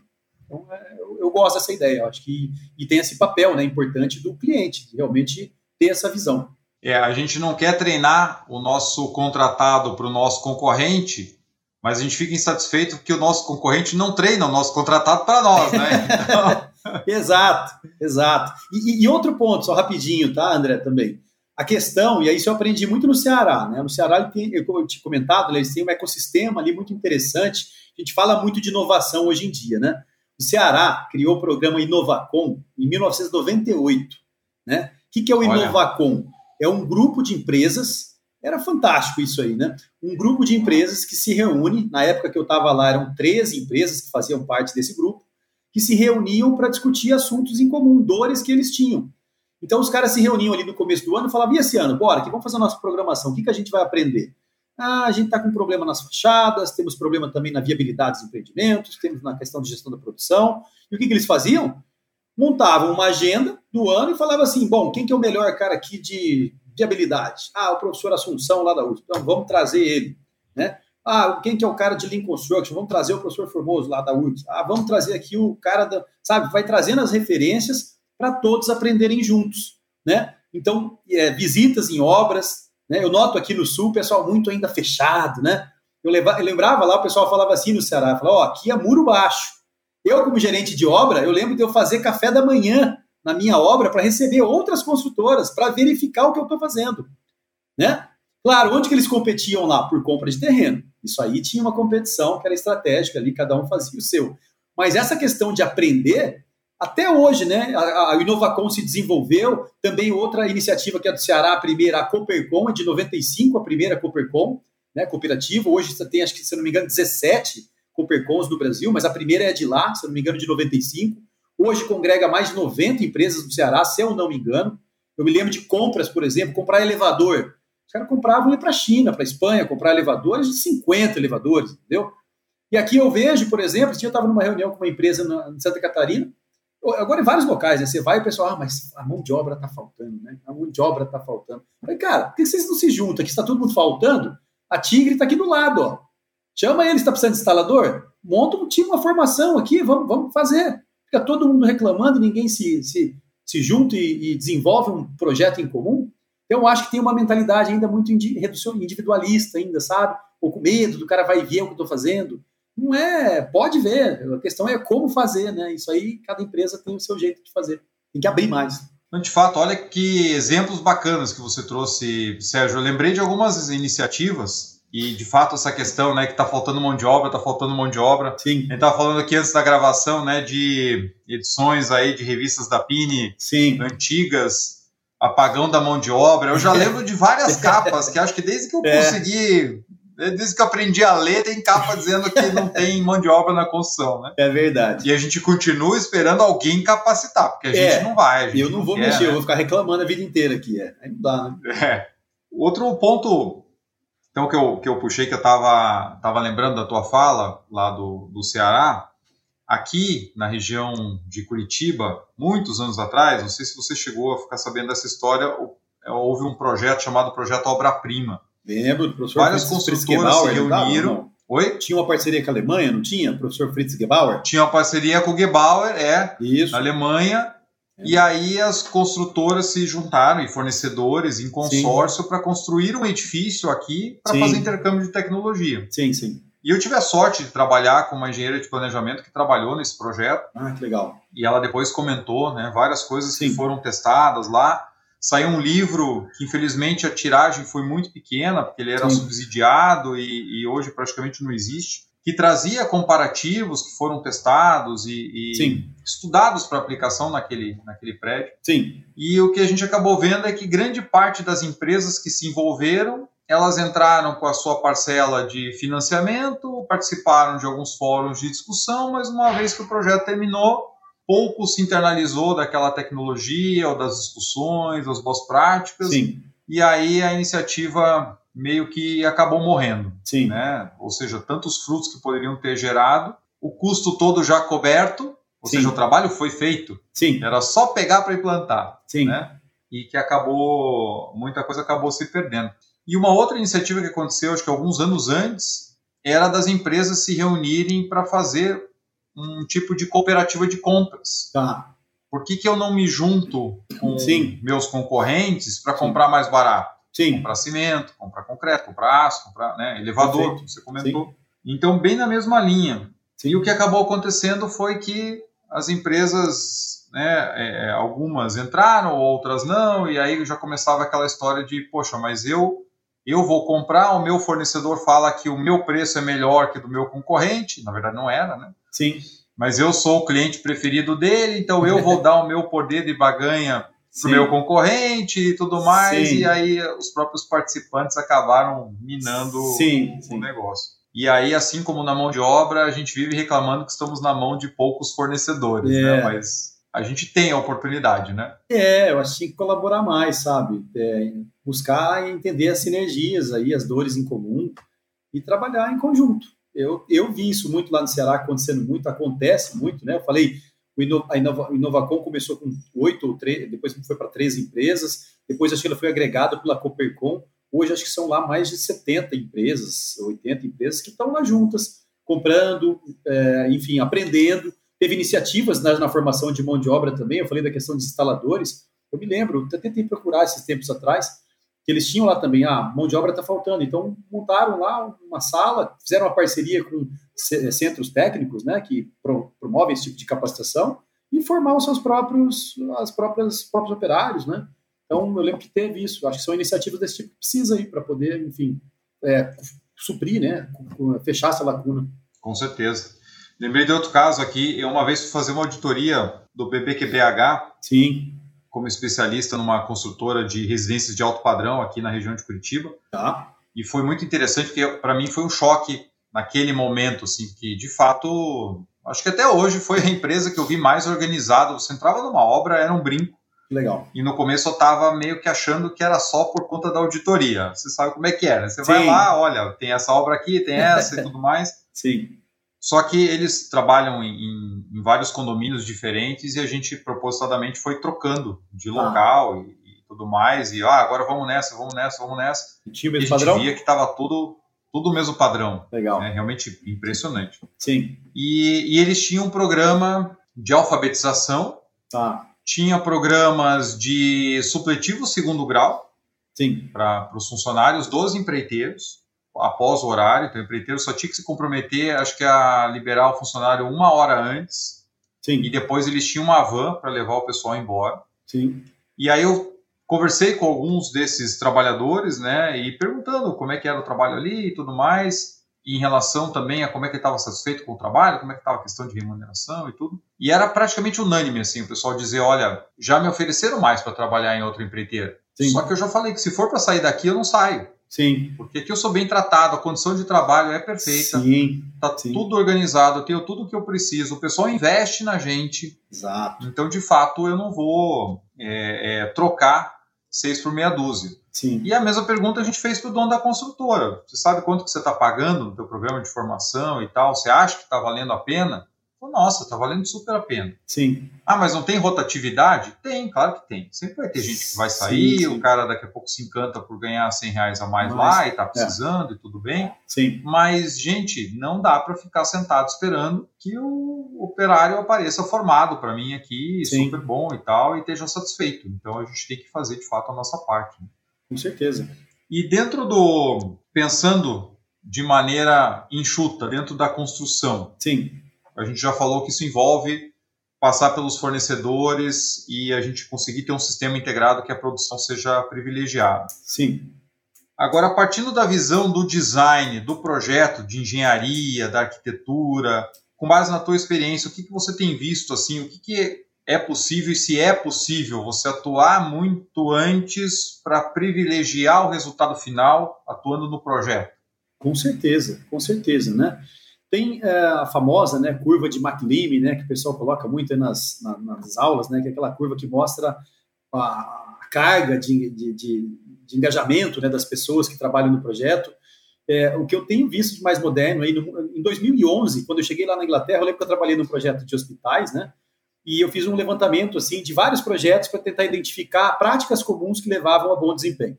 Speaker 2: Então, é, eu, eu, gosto dessa ideia, eu acho que e tem esse papel né, importante do cliente, de realmente ter essa visão.
Speaker 3: É, a gente não quer treinar o nosso contratado para o nosso concorrente, mas a gente fica insatisfeito porque o nosso concorrente não treina o nosso contratado para nós, né?
Speaker 2: Então... exato, exato. E, e, outro ponto, só rapidinho, tá, André, também. A questão, e aí isso eu aprendi muito no Ceará, né? No Ceará, ele tem, como eu tinha comentado, eles têm um ecossistema ali muito interessante. A gente fala muito de inovação hoje em dia, né? O Ceará criou o programa Inovacom em 1998, né? O que, que é o Olha. Inovacom? É um grupo de empresas, era fantástico isso aí, né? Um grupo de empresas que se reúne, na época que eu estava lá, eram 13 empresas que faziam parte desse grupo, que se reuniam para discutir assuntos em comum, dores que eles tinham. Então os caras se reuniam ali no começo do ano e falavam, e esse ano, bora, que vamos fazer a nossa programação, o que, que a gente vai aprender? Ah, a gente está com problema nas fachadas, temos problema também na viabilidade dos empreendimentos, temos na questão de gestão da produção. E o que, que eles faziam? Montavam uma agenda do ano e falavam assim, bom, quem que é o melhor cara aqui de viabilidade? Ah, o professor Assunção lá da USP, então vamos trazer ele, né? Ah, quem que é o cara de Lean Construction? Vamos trazer o professor Formoso lá da URGS. Ah, vamos trazer aqui o cara da... Sabe, vai trazendo as referências para todos aprenderem juntos, né? Então, é, visitas em obras, né? Eu noto aqui no Sul pessoal muito ainda fechado, né? Eu, leva, eu lembrava lá, o pessoal falava assim no Ceará, falava, ó, oh, aqui é muro baixo. Eu, como gerente de obra, eu lembro de eu fazer café da manhã na minha obra para receber outras construtoras para verificar o que eu estou fazendo, né? Claro, onde que eles competiam lá? Por compra de terreno. Isso aí tinha uma competição que era estratégica ali, cada um fazia o seu. Mas essa questão de aprender até hoje, né? A, a Inovacom se desenvolveu, também outra iniciativa que é do Ceará, a primeira, a Coopercom, é de 95, a primeira Coopercom, né, cooperativa. Hoje tem, acho que, se não me engano, 17 Coopercoms no Brasil, mas a primeira é de lá, se não me engano, de 95. Hoje congrega mais de 90 empresas do Ceará, se eu não me engano. Eu me lembro de compras, por exemplo, comprar elevador. Os caras compravam ir para a China, para a Espanha, comprar elevadores de 50 elevadores, entendeu? E aqui eu vejo, por exemplo, eu estava numa reunião com uma empresa em Santa Catarina, Agora, em vários locais, né? Você vai e o pessoal, ah, mas a mão de obra está faltando, né? A mão de obra está faltando. Falei, cara, por que vocês não se juntam? Aqui está todo mundo faltando. A Tigre está aqui do lado, ó. Chama ele, está precisando de instalador? Monta um time, uma formação aqui, vamos, vamos fazer. Fica todo mundo reclamando, ninguém se, se, se junta e, e desenvolve um projeto em comum. Então, eu acho que tem uma mentalidade ainda muito individualista, ainda, sabe? Ou com medo do cara vai ver o que eu estou fazendo. Não é, pode ver. A questão é como fazer, né? Isso aí, cada empresa tem o seu jeito de fazer. Tem que abrir mais.
Speaker 3: De fato, olha que exemplos bacanas que você trouxe, Sérgio. Eu lembrei de algumas iniciativas e, de fato, essa questão, né, que está faltando mão de obra, está faltando mão de obra.
Speaker 2: Sim. A
Speaker 3: gente estava falando aqui antes da gravação, né, de edições aí de revistas da Pini
Speaker 2: Sim.
Speaker 3: antigas, apagão da mão de obra. Eu já lembro de várias capas que acho que desde que eu é. consegui Desde que eu aprendi a ler, tem capa dizendo que não tem mão de obra na construção, né?
Speaker 2: É verdade.
Speaker 3: E a gente continua esperando alguém capacitar, porque a é, gente não vai. Gente
Speaker 2: eu não vou
Speaker 3: quer,
Speaker 2: mexer, né? eu vou ficar reclamando a vida inteira aqui. É. Aí não dá, né?
Speaker 3: É. Outro ponto então, que eu, que eu puxei, que eu estava tava lembrando da tua fala, lá do, do Ceará, aqui na região de Curitiba, muitos anos atrás, não sei se você chegou a ficar sabendo dessa história, houve um projeto chamado Projeto Obra Prima
Speaker 2: Lembro do professor
Speaker 3: Várias Fritz construtoras se reuniram.
Speaker 2: Oi? Tinha uma parceria com a Alemanha, não tinha? Professor Fritz Gebauer?
Speaker 3: Tinha uma parceria com o Gebauer, é.
Speaker 2: Isso.
Speaker 3: Na Alemanha. É. E aí as construtoras se juntaram e fornecedores em consórcio para construir um edifício aqui para fazer intercâmbio de tecnologia.
Speaker 2: Sim, sim.
Speaker 3: E eu tive a sorte de trabalhar com uma engenheira de planejamento que trabalhou nesse projeto.
Speaker 2: Ah, que legal.
Speaker 3: E ela depois comentou, né, várias coisas sim. que foram testadas lá. Saiu um livro que, infelizmente, a tiragem foi muito pequena, porque ele era Sim. subsidiado e, e, hoje praticamente não existe, que trazia comparativos que foram testados e, e estudados para aplicação naquele, naquele prédio.
Speaker 2: Sim.
Speaker 3: E o que a gente acabou vendo é que grande parte das empresas que se envolveram, elas entraram com a sua parcela de financiamento, participaram de alguns fóruns de discussão, mas uma vez que o projeto terminou, pouco se internalizou daquela tecnologia ou das discussões, das boas práticas.
Speaker 2: Sim.
Speaker 3: E aí a iniciativa meio que acabou morrendo.
Speaker 2: Sim.
Speaker 3: Né? Ou seja, tantos frutos que poderiam ter gerado, o custo todo já coberto, ou Sim. seja, o trabalho foi feito.
Speaker 2: Sim.
Speaker 3: Era só pegar para implantar.
Speaker 2: Sim.
Speaker 3: Né? E que acabou, muita coisa acabou se perdendo. E uma outra iniciativa que aconteceu, acho que alguns anos antes, era das empresas se reunirem para fazer um tipo de cooperativa de compras.
Speaker 2: Tá.
Speaker 3: Por que, que eu não me junto com
Speaker 2: Sim.
Speaker 3: meus concorrentes para comprar mais barato?
Speaker 2: Sim.
Speaker 3: Comprar cimento, comprar concreto, comprar aço, comprar né, elevador, Perfeito. você comentou.
Speaker 2: Sim.
Speaker 3: Então, bem na mesma linha. Sim. E o que acabou acontecendo foi que as empresas né, é, algumas entraram, outras não, e aí já começava aquela história de, poxa, mas eu eu vou comprar, o meu fornecedor fala que o meu preço é melhor que do meu concorrente, na verdade não era, né?
Speaker 2: Sim.
Speaker 3: Mas eu sou o cliente preferido dele, então eu vou dar o meu poder de baganha para o meu concorrente e tudo mais, sim. e aí os próprios participantes acabaram minando sim, o sim. negócio. E aí, assim como na mão de obra, a gente vive reclamando que estamos na mão de poucos fornecedores, né? é. né? Mas a gente tem a oportunidade, né?
Speaker 2: É, eu acho que tem que colaborar mais, sabe? É, buscar entender as sinergias aí, as dores em comum e trabalhar em conjunto. Eu, eu vi isso muito lá no Ceará acontecendo muito, acontece muito, né? Eu falei, o Inova, Inovacom começou com oito ou três, depois foi para três empresas, depois acho que ela foi agregada pela Coopercom, hoje acho que são lá mais de 70 empresas, 80 empresas que estão lá juntas, comprando, é, enfim, aprendendo. Teve iniciativas na, na, formação de mão de obra também, eu falei da questão de instaladores, eu me lembro, eu tentei procurar esses tempos atrás, que eles tinham lá também, a ah, mão de obra está faltando, então montaram lá uma sala, fizeram uma parceria com centros técnicos, né, que promovem esse tipo de capacitação, e formar os seus próprios, as próprias próprios operários, né? Então eu lembro que teve isso. Acho que são iniciativas desse tipo que precisa aí para poder, enfim, é, suprir, né, fechar essa lacuna.
Speaker 3: Com certeza. Lembrei de outro caso aqui. Eu uma vez fui fazer uma auditoria do BBQBH.
Speaker 2: Sim
Speaker 3: como especialista numa construtora de residências de alto padrão aqui na região de Curitiba.
Speaker 2: Tá.
Speaker 3: E foi muito interessante, porque para mim foi um choque naquele momento, assim, que de fato, acho que até hoje foi a empresa que eu vi mais organizada. Você entrava numa obra, era um brinco.
Speaker 2: Legal.
Speaker 3: E no começo eu estava meio que achando que era só por conta da auditoria. Você sabe como é que era. Você Sim. vai lá, olha, tem essa obra aqui, tem essa e tudo mais.
Speaker 2: Sim.
Speaker 3: Só que eles trabalham em, em, em, vários condomínios diferentes e a gente propositadamente foi trocando de ah. local ah. e, e, tudo mais. E ah, agora vamos nessa, vamos nessa, vamos nessa.
Speaker 2: E tinha o
Speaker 3: mesmo
Speaker 2: e a gente padrão?
Speaker 3: via que estava tudo, tudo o mesmo padrão.
Speaker 2: Legal.
Speaker 3: Né? Realmente impressionante.
Speaker 2: Sim.
Speaker 3: E, e, eles tinham um programa de alfabetização.
Speaker 2: Tá.
Speaker 3: Tinha programas de supletivo segundo grau.
Speaker 2: Sim.
Speaker 3: Para os funcionários dos empreiteiros após o horário, então o empreiteiro só tinha que se comprometer, acho que a liberar o funcionário uma hora antes.
Speaker 2: Sim.
Speaker 3: E depois eles tinham uma van para levar o pessoal embora.
Speaker 2: Sim.
Speaker 3: E aí eu conversei com alguns desses trabalhadores, né, e perguntando como é que era o trabalho ali e tudo mais, e em relação também a como é que estava satisfeito com o trabalho, como é que estava a questão de remuneração e tudo. E era praticamente unânime, assim, o pessoal dizer, olha, já me ofereceram mais para trabalhar em outra empreiteira. Sim. Só que eu já falei que se for para sair daqui, eu não saio.
Speaker 2: Sim.
Speaker 3: Porque aqui eu sou bem tratado, a condição de trabalho é perfeita.
Speaker 2: Sim.
Speaker 3: Tá sim. tudo organizado, eu tenho tudo o que eu preciso. O pessoal investe na gente.
Speaker 2: Exato.
Speaker 3: Então, de fato, eu não vou é, é, trocar seis por meia dúzia.
Speaker 2: Sim.
Speaker 3: E a mesma pergunta a gente fez para o dono da construtora. Você sabe quanto que você está pagando no teu programa de formação e tal? Você acha que está valendo a pena? Nossa, tá valendo super a pena.
Speaker 2: Sim.
Speaker 3: Ah, mas não tem rotatividade? Tem, claro que tem. Sempre vai ter gente que vai sair, sim, sim. o cara daqui a pouco se encanta por ganhar 100 reais a mais mas, lá e tá é. precisando é. e tudo bem.
Speaker 2: Sim.
Speaker 3: Mas, gente, não dá para ficar sentado esperando que o operário apareça formado para mim aqui, sim. super bom e tal, e esteja satisfeito. Então a gente tem que fazer de fato a nossa parte. Né?
Speaker 2: Com certeza.
Speaker 3: E dentro do. pensando de maneira enxuta, dentro da construção.
Speaker 2: Sim
Speaker 3: a gente já falou que isso envolve passar pelos fornecedores e a gente conseguir ter um sistema integrado que a produção seja privilegiada.
Speaker 2: Sim.
Speaker 3: Agora, partindo da visão do design, do projeto, de engenharia, da arquitetura, com base na tua experiência, o que, que você tem visto assim, o que, que é possível e se é possível você atuar muito antes para privilegiar o resultado final atuando no projeto?
Speaker 2: Com certeza, com certeza, né? Tem é, a famosa né, curva de McLean, né, que o pessoal coloca muito nas, na, nas aulas, né, que é aquela curva que mostra a, a carga de, de, de, de, engajamento né, das pessoas que trabalham no projeto. É, o que eu tenho visto de mais moderno, aí no, em 2011, quando eu cheguei lá na Inglaterra, eu lembro que eu trabalhei num projeto de hospitais, né, e eu fiz um levantamento assim de vários projetos para tentar identificar práticas comuns que levavam a bom desempenho.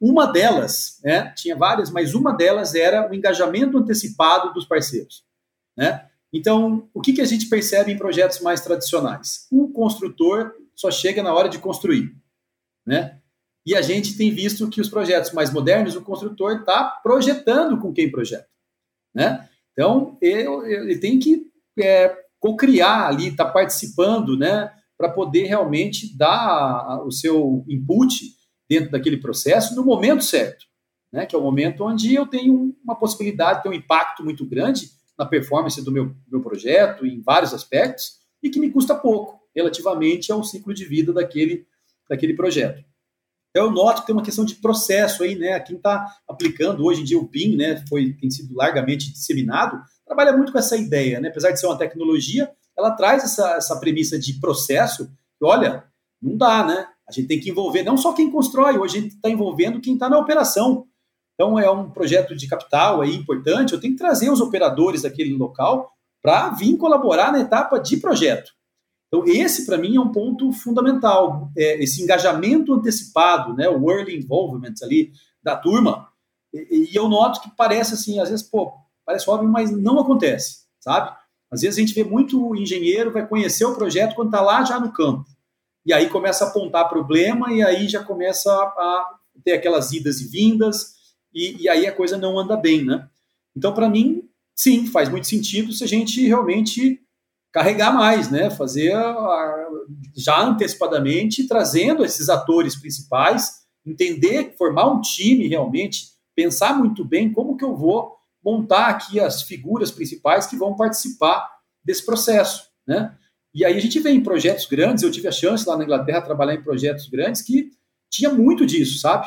Speaker 2: Uma delas, né, tinha várias, mas uma delas era o engajamento antecipado dos parceiros. Né? Então, o que, que a gente percebe em projetos mais tradicionais? O construtor só chega na hora de construir. Né? E a gente tem visto que os projetos mais modernos, o construtor está projetando com quem projeta. Né? Então, ele, tem que é, co-criar ali, está participando, né? para poder realmente dar o seu input dentro daquele processo no momento certo, né? que é o momento onde eu tenho uma possibilidade de ter um impacto muito grande na performance do meu, meu projeto, em vários aspectos, e que me custa pouco, relativamente ao ciclo de vida daquele, daquele projeto. Então, eu noto que tem uma questão de processo aí, né? Quem está aplicando hoje em dia o PIN, né, foi, tem sido largamente disseminado, trabalha muito com essa ideia, né? Apesar de ser uma tecnologia, ela traz essa, essa premissa de processo, que, olha, não dá, né? A gente tem que envolver não só quem constrói, hoje a gente está envolvendo quem está na operação. Então, é um projeto de capital aí importante, eu tenho que trazer os operadores daquele local para vir colaborar na etapa de projeto. Então, esse, para mim, é um ponto fundamental. É, esse engajamento antecipado, né, o early involvement ali da turma. E, e, eu noto que parece assim, às vezes, pô, parece óbvio, mas não acontece, sabe? Às vezes a gente vê muito engenheiro vai conhecer o projeto quando está lá já no campo. E aí começa a apontar problema e aí já começa a ter aquelas idas e vindas e, e aí a coisa não anda bem, né? Então, para mim, sim, faz muito sentido se a gente realmente carregar mais, né? Fazer a, já antecipadamente, trazendo esses atores principais, entender, formar um time realmente, pensar muito bem como que eu vou montar aqui as figuras principais que vão participar desse processo, né? E aí a gente vê em projetos grandes, eu tive a chance lá na Inglaterra trabalhar em projetos grandes que tinha muito disso, sabe?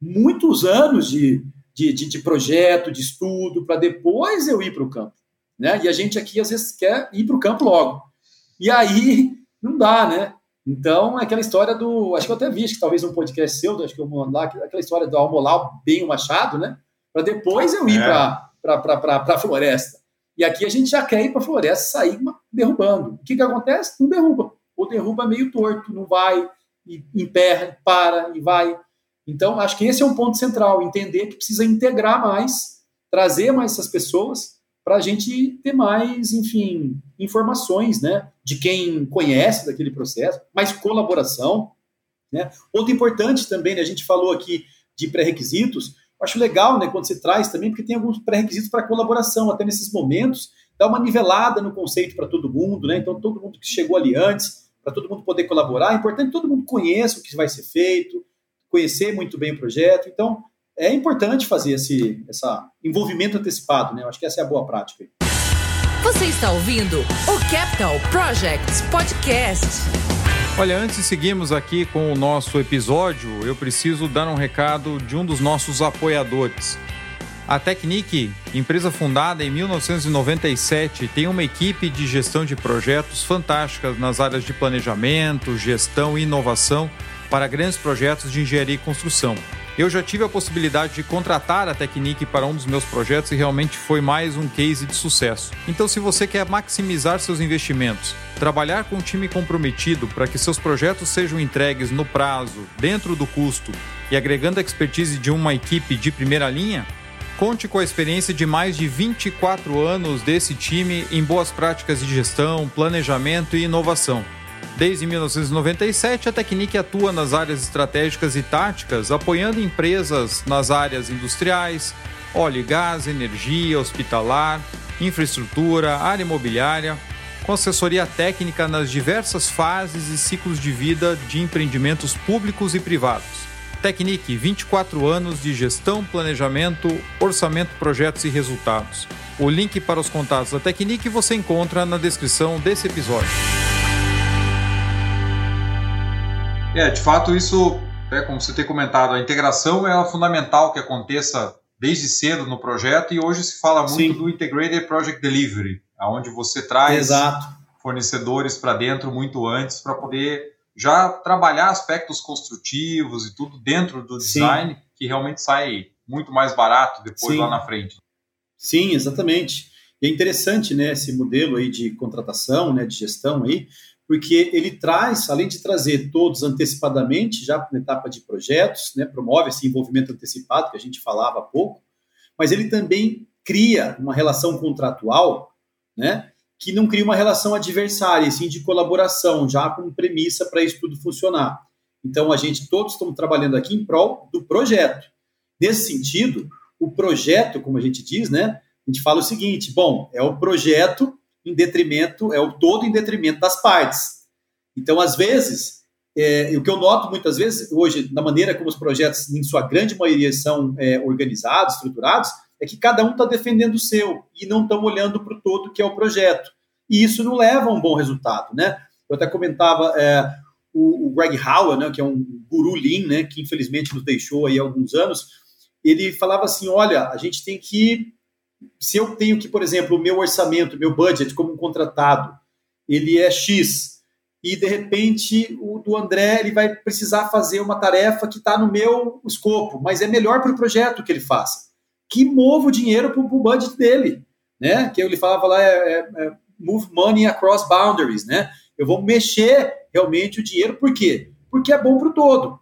Speaker 2: Muitos anos de, de, de, de projeto, de estudo, para depois eu ir para o campo né? E a gente aqui às vezes quer ir para o campo logo. E aí não dá, né? Então, é aquela história do. Acho que eu até vi, acho que talvez um podcast seu, acho que eu vou lá, aquela história do almolar bem o machado, né? Para depois eu ir é. para a floresta. E aqui a gente já quer ir para a floresta sair derrubando. O que, que acontece? Não derruba. Ou derruba meio torto, não vai, e emperra, para e vai. Então, acho que esse é um ponto central, entender que precisa integrar mais, trazer mais essas pessoas para a gente ter mais, enfim, informações, né, de quem conhece daquele processo, mais colaboração, né. Outro importante também, né, a gente falou aqui de pré-requisitos, acho legal, né, quando você traz também, porque tem alguns pré-requisitos para colaboração, até nesses momentos, dá uma nivelada no conceito para todo mundo, né, então todo mundo que chegou ali antes, para todo mundo poder colaborar, é importante que todo mundo conheça o que vai ser feito, conhecer muito bem o projeto, então é importante fazer esse essa envolvimento antecipado, né? Eu acho que essa é a boa prática.
Speaker 1: Você está ouvindo o Capital Projects Podcast.
Speaker 3: Olha, antes de seguirmos aqui com o nosso episódio, eu preciso dar um recado de um dos nossos apoiadores. A Technic, empresa fundada em 1997, tem uma equipe de gestão de projetos fantásticas nas áreas de planejamento, gestão e inovação para grandes projetos de engenharia e construção. Eu já tive a possibilidade de contratar a Technique para um dos meus projetos e realmente foi mais um case de sucesso. Então, se você quer maximizar seus investimentos, trabalhar com um time comprometido para que seus projetos sejam entregues no prazo, dentro do custo e agregando a expertise de uma equipe de primeira linha, Conte com a experiência de mais de 24 anos desse time em boas práticas de gestão, planejamento e inovação. Desde 1997, a Technic atua nas áreas estratégicas e táticas, apoiando empresas nas áreas industriais, óleo e gás, energia, hospitalar, infraestrutura, área imobiliária, com assessoria técnica nas diversas fases e ciclos de vida de empreendimentos públicos e privados. Technic, 24 anos de gestão, planejamento, orçamento, projetos e resultados. O link para os contatos da Technic você encontra na descrição desse episódio. É, de fato, isso, é, como você tem comentado, a integração é fundamental que aconteça desde cedo no projeto e hoje se fala muito Sim. do Integrated Project Delivery, aonde você traz Exato. fornecedores para dentro muito antes para poder já trabalhar aspectos construtivos e tudo dentro do design Sim. que realmente sai muito mais barato depois Sim. lá na frente.
Speaker 2: Sim, exatamente. E é interessante, né, esse modelo aí de contratação, né, de gestão aí, porque ele traz, além de trazer todos antecipadamente, já na etapa de projetos, né, promove esse envolvimento antecipado que a gente falava há pouco, mas ele também cria uma relação contratual, né, que não cria uma relação adversária, sim de colaboração, já com premissa para isso tudo funcionar. Então, a gente todos estamos trabalhando aqui em prol do projeto. Nesse sentido, o projeto, como a gente diz, né, a gente fala o seguinte: bom, é o projeto em detrimento, é o todo em detrimento das partes. Então, às vezes, é, o que eu noto muitas vezes hoje, na maneira como os projetos, em sua grande maioria, são é, organizados, estruturados, é que cada um está defendendo o seu e não estão olhando para o todo que é o projeto. E isso não leva a um bom resultado, né? Eu até comentava é, o, o, Greg Howell, né, que é um guru Lean, né, que infelizmente nos deixou aí há alguns anos, ele falava assim, olha, a gente tem que, se eu tenho que, por exemplo, o meu orçamento, meu budget como um contratado, ele é X, e de repente o do André ele vai precisar fazer uma tarefa que está no meu escopo, mas é melhor para o projeto que ele faça. Que mova o dinheiro para o budget dele, né? Que ele falava lá é, é, é move money across boundaries, né? Eu vou mexer realmente o dinheiro, por quê? Porque é bom para o todo.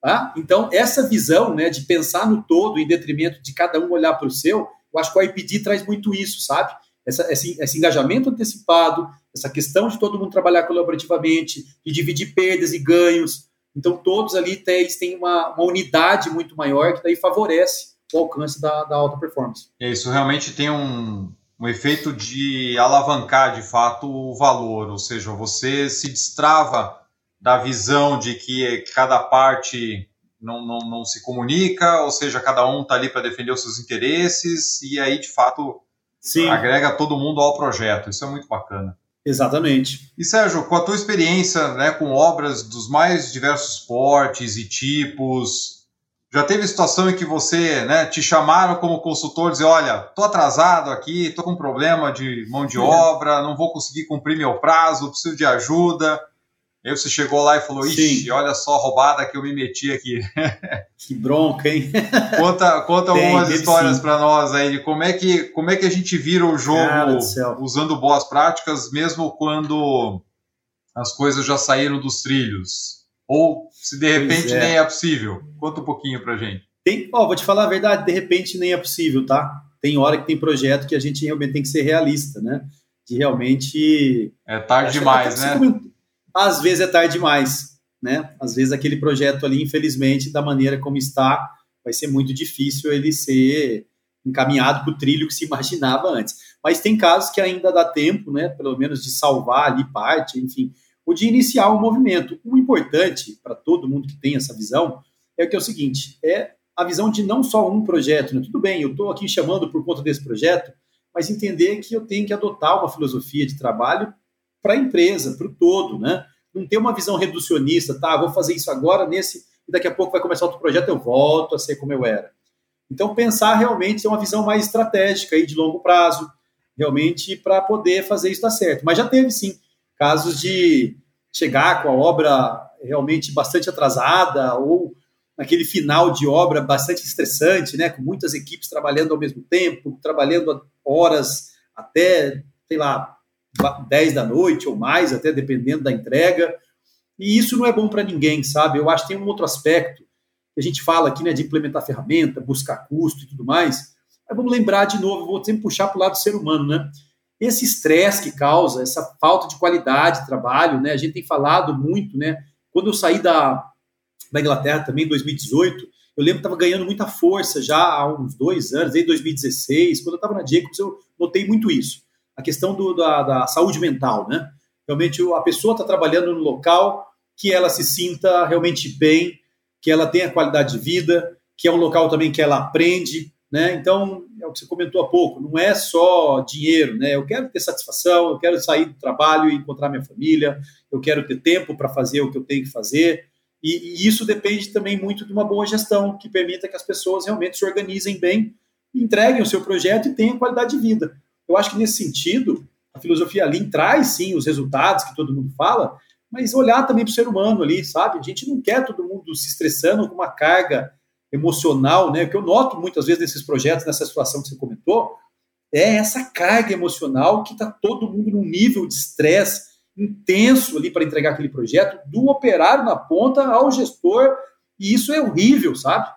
Speaker 2: Tá? Então, essa visão né, de pensar no todo em detrimento de cada um olhar para o seu, eu acho que o IPD traz muito isso, sabe? Essa, esse, esse, engajamento antecipado, essa questão de todo mundo trabalhar colaborativamente, de dividir perdas e ganhos. Então, todos ali têm, têm uma, uma unidade muito maior que daí favorece o alcance da, da alta performance.
Speaker 3: É, isso realmente tem um, um efeito de alavancar de fato o valor, ou seja, você se destrava da visão de que cada parte não, não, não se comunica, ou seja, cada um está ali para defender os seus interesses, e aí de fato Sim. agrega todo mundo ao projeto. Isso é muito bacana.
Speaker 2: Exatamente.
Speaker 3: E Sérgio, com a tua experiência né, com obras dos mais diversos portes e tipos, já teve situação em que você, né, te chamaram como consultor e dizer, olha, tô atrasado aqui, tô com problema de mão de é. obra, não vou conseguir cumprir meu prazo, preciso de ajuda. Aí você chegou lá e falou, ixi, Sim. olha só a roubada que eu me meti aqui.
Speaker 2: Que bronca, hein?
Speaker 3: Conta, conta Tem, algumas histórias para nós aí de como é, que, como é que a gente vira o jogo usando boas práticas, mesmo quando as coisas já saíram dos trilhos. Ou se de repente é. nem é possível? Conta um pouquinho pra gente.
Speaker 2: Tem, ó, vou te falar a verdade, de repente nem é possível, tá? Tem hora que tem projeto que a gente realmente tem que ser realista, né? De realmente.
Speaker 3: É tarde demais, né?
Speaker 2: Às vezes é tarde demais, né? Às vezes aquele projeto ali, infelizmente, da maneira como está, vai ser muito difícil ele ser encaminhado para o trilho que se imaginava antes. Mas tem casos que ainda dá tempo, né? Pelo menos de salvar ali parte, enfim ou de iniciar um movimento. O importante para todo mundo que tem essa visão é que é o seguinte: é a visão de não só um projeto. Né? Tudo bem, eu estou aqui chamando por conta desse projeto, mas entender que eu tenho que adotar uma filosofia de trabalho para a empresa, para o todo, né? Não ter uma visão reducionista, tá? Vou fazer isso agora nesse e daqui a pouco vai começar outro projeto, eu volto a ser como eu era. Então, pensar realmente ter uma visão mais estratégica aí de longo prazo, realmente para poder fazer isso dar certo. Mas já teve sim casos de chegar com a obra realmente bastante atrasada ou naquele final de obra bastante estressante, né, com muitas equipes trabalhando ao mesmo tempo, trabalhando horas até, sei lá, 10 da noite ou mais, até dependendo da entrega. E isso não é bom para ninguém, sabe? Eu acho que tem um outro aspecto que a gente fala aqui, né, de implementar ferramenta, buscar custo e tudo mais. Mas vamos lembrar de novo, vou sempre puxar para o lado do ser humano, né? esse estresse que causa, essa falta de qualidade de trabalho, né? A gente tem falado muito, né? Quando eu saí da, da Inglaterra também, em 2018, eu lembro que estava ganhando muita força já há uns dois anos, desde 2016, quando eu estava na Jacobs, eu notei muito isso. A questão do, da, da saúde mental, né? Realmente a pessoa está trabalhando no local que ela se sinta realmente bem, que ela tenha qualidade de vida, que é um local também que ela aprende, né? Então, é o que você comentou há pouco, não é só dinheiro, né? Eu quero ter satisfação, eu quero sair do trabalho e encontrar minha família, eu quero ter tempo para fazer o que eu tenho que fazer. E, e, isso depende também muito de uma boa gestão, que permita que as pessoas realmente se organizem bem, entreguem o seu projeto e tenham qualidade de vida. Eu acho que nesse sentido, a filosofia Lean traz sim os resultados que todo mundo fala, mas olhar também para o ser humano ali, sabe? A gente não quer todo mundo se estressando com uma carga emocional, né? Que eu noto muitas vezes nesses projetos, nessa situação que você comentou, é essa carga emocional que está todo mundo num nível de estresse intenso ali para entregar aquele projeto, do operário na ponta ao gestor, e isso é horrível, sabe?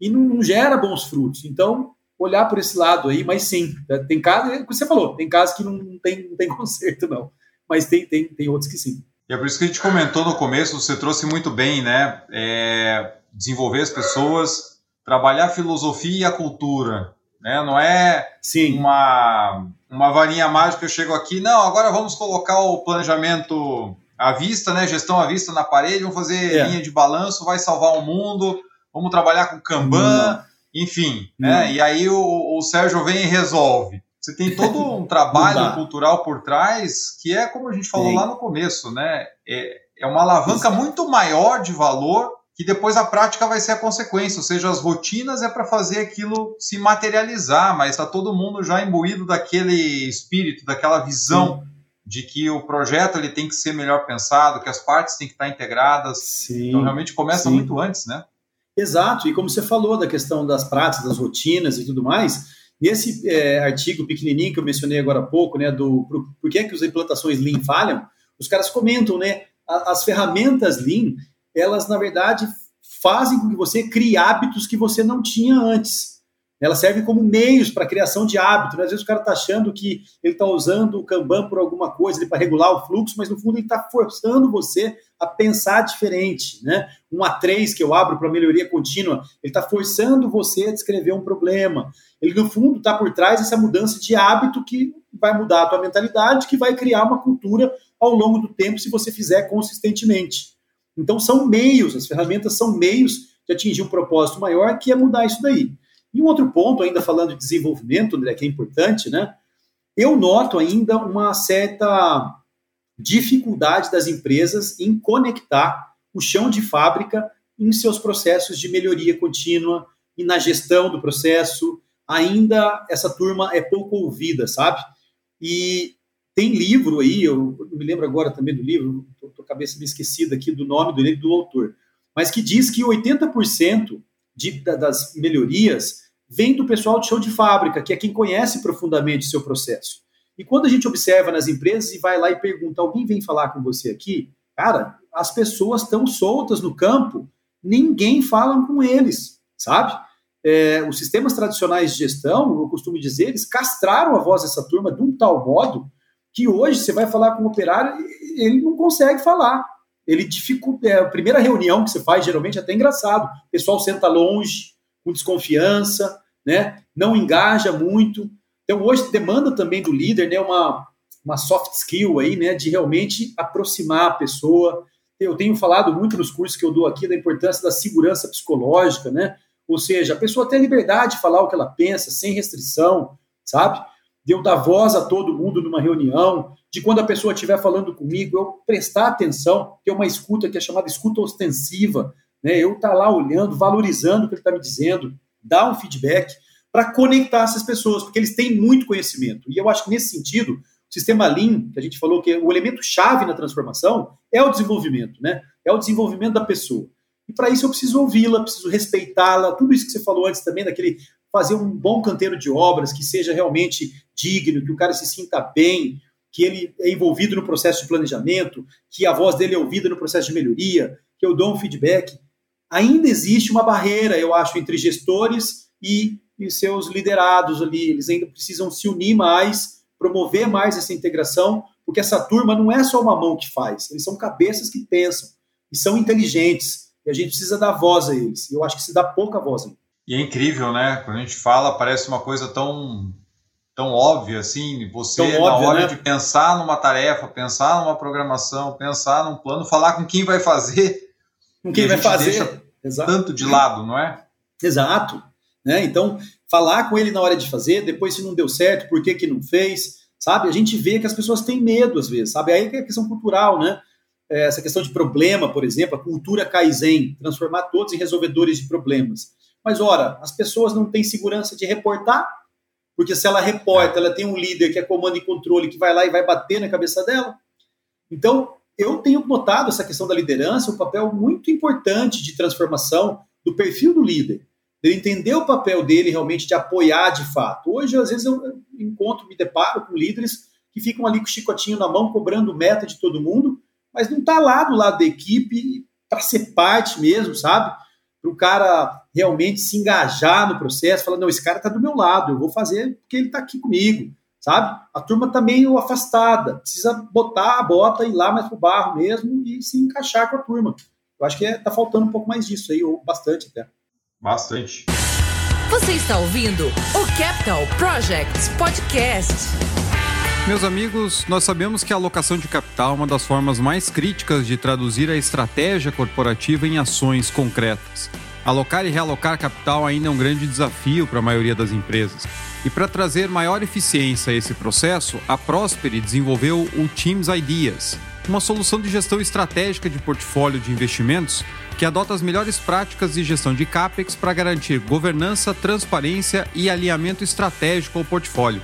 Speaker 2: E não, não gera bons frutos. Então, olhar por esse lado aí, mas sim, tem casos, é o que você falou, tem casos que não tem, não tem conserto, não. Mas tem, tem, tem outros que sim.
Speaker 3: E é por isso que a gente comentou no começo, você trouxe muito bem, né? É, desenvolver as pessoas, trabalhar a filosofia e a cultura. Né? Não é Sim. Uma, uma varinha mágica, eu chego aqui, não, agora vamos colocar o planejamento à vista, né? Gestão à vista na parede, vamos fazer é. linha de balanço, vai salvar o mundo, vamos trabalhar com Kanban, enfim, né? E aí o, o Sérgio vem e resolve. Você tem todo um trabalho cultural por trás que é como a gente falou Sim. lá no começo, né? É, é uma alavanca Sim. muito maior de valor que depois a prática vai ser a consequência, ou seja, as rotinas é para fazer aquilo se materializar, mas está todo mundo já imbuído daquele espírito, daquela visão Sim. de que o projeto ele tem que ser melhor pensado, que as partes têm que estar integradas. Sim. Então realmente começa Sim. muito antes, né?
Speaker 2: Exato, e como você falou da questão das práticas, das rotinas e tudo mais, nesse é, artigo pequenininho que eu mencionei agora há pouco, né, do por, por que, é que as implantações Lean falham, os caras comentam, né, as ferramentas Lean, elas, na verdade, fazem com que você crie hábitos que você não tinha antes. Elas servem como meios para a criação de hábitos. Às vezes o cara está achando que ele está usando o Kanban por alguma coisa para regular o fluxo, mas no fundo ele está forçando você a pensar diferente. Né? Um A3 que eu abro para melhoria contínua, ele está forçando você a descrever um problema. Ele, no fundo, está por trás dessa mudança de hábito que vai mudar a tua mentalidade, que vai criar uma cultura ao longo do tempo se você fizer consistentemente. Então, são meios, as ferramentas são meios de atingir um propósito maior, que é mudar isso daí. E um outro ponto, ainda falando de desenvolvimento, André, que é importante, né? Eu noto ainda uma certa dificuldade das empresas em conectar o chão de fábrica em seus processos de melhoria contínua e na gestão do processo. Ainda essa turma é pouco ouvida, sabe? E tem livro aí, eu não me lembro agora também do livro, estou cabeça me esquecida aqui do nome do livro do autor, mas que diz que 80% de, das melhorias vem do pessoal de show de fábrica, que é quem conhece profundamente o seu processo. E quando a gente observa nas empresas e vai lá e pergunta, alguém vem falar com você aqui? Cara, as pessoas estão soltas no campo, ninguém fala com eles, sabe? É, os sistemas tradicionais de gestão, eu costumo dizer, eles castraram a voz dessa turma de um tal modo que hoje você vai falar com o operário, ele não consegue falar. Ele dificulta. É, a primeira reunião que você faz, geralmente, é até engraçado. O pessoal senta longe, com desconfiança, né? não engaja muito. Então, hoje demanda também do líder né, uma, uma soft skill aí, né, de realmente aproximar a pessoa. Eu tenho falado muito nos cursos que eu dou aqui da importância da segurança psicológica, né? Ou seja, a pessoa tem a liberdade de falar o que ela pensa, sem restrição, sabe? de eu dar voz a todo mundo numa reunião, de quando a pessoa estiver falando comigo, eu prestar atenção, ter uma escuta que é chamada escuta ostensiva, né? eu estar tá lá olhando, valorizando o que ele está me dizendo, dar um feedback para conectar essas pessoas, porque eles têm muito conhecimento. E eu acho que nesse sentido, o sistema Lean, que a gente falou que é o elemento chave na transformação, é o desenvolvimento, né? É o desenvolvimento da pessoa. E para isso eu preciso ouvi-la, preciso respeitá-la, tudo isso que você falou antes também, daquele fazer um bom canteiro de obras que seja realmente digno, que o cara se sinta bem, que ele é envolvido no processo de planejamento, que a voz dele é ouvida no processo de melhoria, que eu dou um feedback. Ainda existe uma barreira, eu acho, entre gestores e, e seus liderados ali. Eles ainda precisam se unir mais, promover mais essa integração, porque essa turma não é só uma mão que faz, eles são cabeças que pensam e são inteligentes. E a gente precisa dar voz a eles. E eu acho que se dá pouca voz a eles.
Speaker 3: E é incrível, né? Quando a gente fala, parece uma coisa tão tão óbvia assim, você na hora né? de pensar numa tarefa, pensar numa programação, pensar num plano, falar com quem vai fazer,
Speaker 2: com quem vai fazer,
Speaker 3: Exato. tanto de lado, não é?
Speaker 2: Exato, né? Então, falar com ele na hora de fazer, depois se não deu certo, por que que não fez, sabe? A gente vê que as pessoas têm medo às vezes, sabe? Aí é a questão cultural, né? É, essa questão de problema, por exemplo, a cultura Kaizen, transformar todos em resolvedores de problemas. Mas, ora, as pessoas não têm segurança de reportar, porque se ela reporta, ela tem um líder que é comando e controle que vai lá e vai bater na cabeça dela. Então, eu tenho notado essa questão da liderança, um papel muito importante de transformação do perfil do líder. Ele entender o papel dele realmente de apoiar de fato. Hoje, às vezes, eu encontro, me deparo com líderes que ficam ali com o chicotinho na mão, cobrando meta de todo mundo, mas não está lá do lado da equipe para ser parte mesmo, sabe? para o cara realmente se engajar no processo, falar, não, esse cara está do meu lado, eu vou fazer porque ele está aqui comigo, sabe? A turma está meio afastada, precisa botar a bota, ir lá mais pro barro mesmo e se encaixar com a turma. Eu acho que está é, faltando um pouco mais disso aí, ou bastante até.
Speaker 3: Bastante.
Speaker 1: Você está ouvindo o Capital Projects Podcast.
Speaker 4: Meus amigos, nós sabemos que a alocação de capital é uma das formas mais críticas de traduzir a estratégia corporativa em ações concretas. Alocar e realocar capital ainda é um grande desafio para a maioria das empresas. E para trazer maior eficiência a esse processo, a Prosperi desenvolveu o Teams Ideas, uma solução de gestão estratégica de portfólio de investimentos que adota as melhores práticas de gestão de CAPEX para garantir governança, transparência e alinhamento estratégico ao portfólio.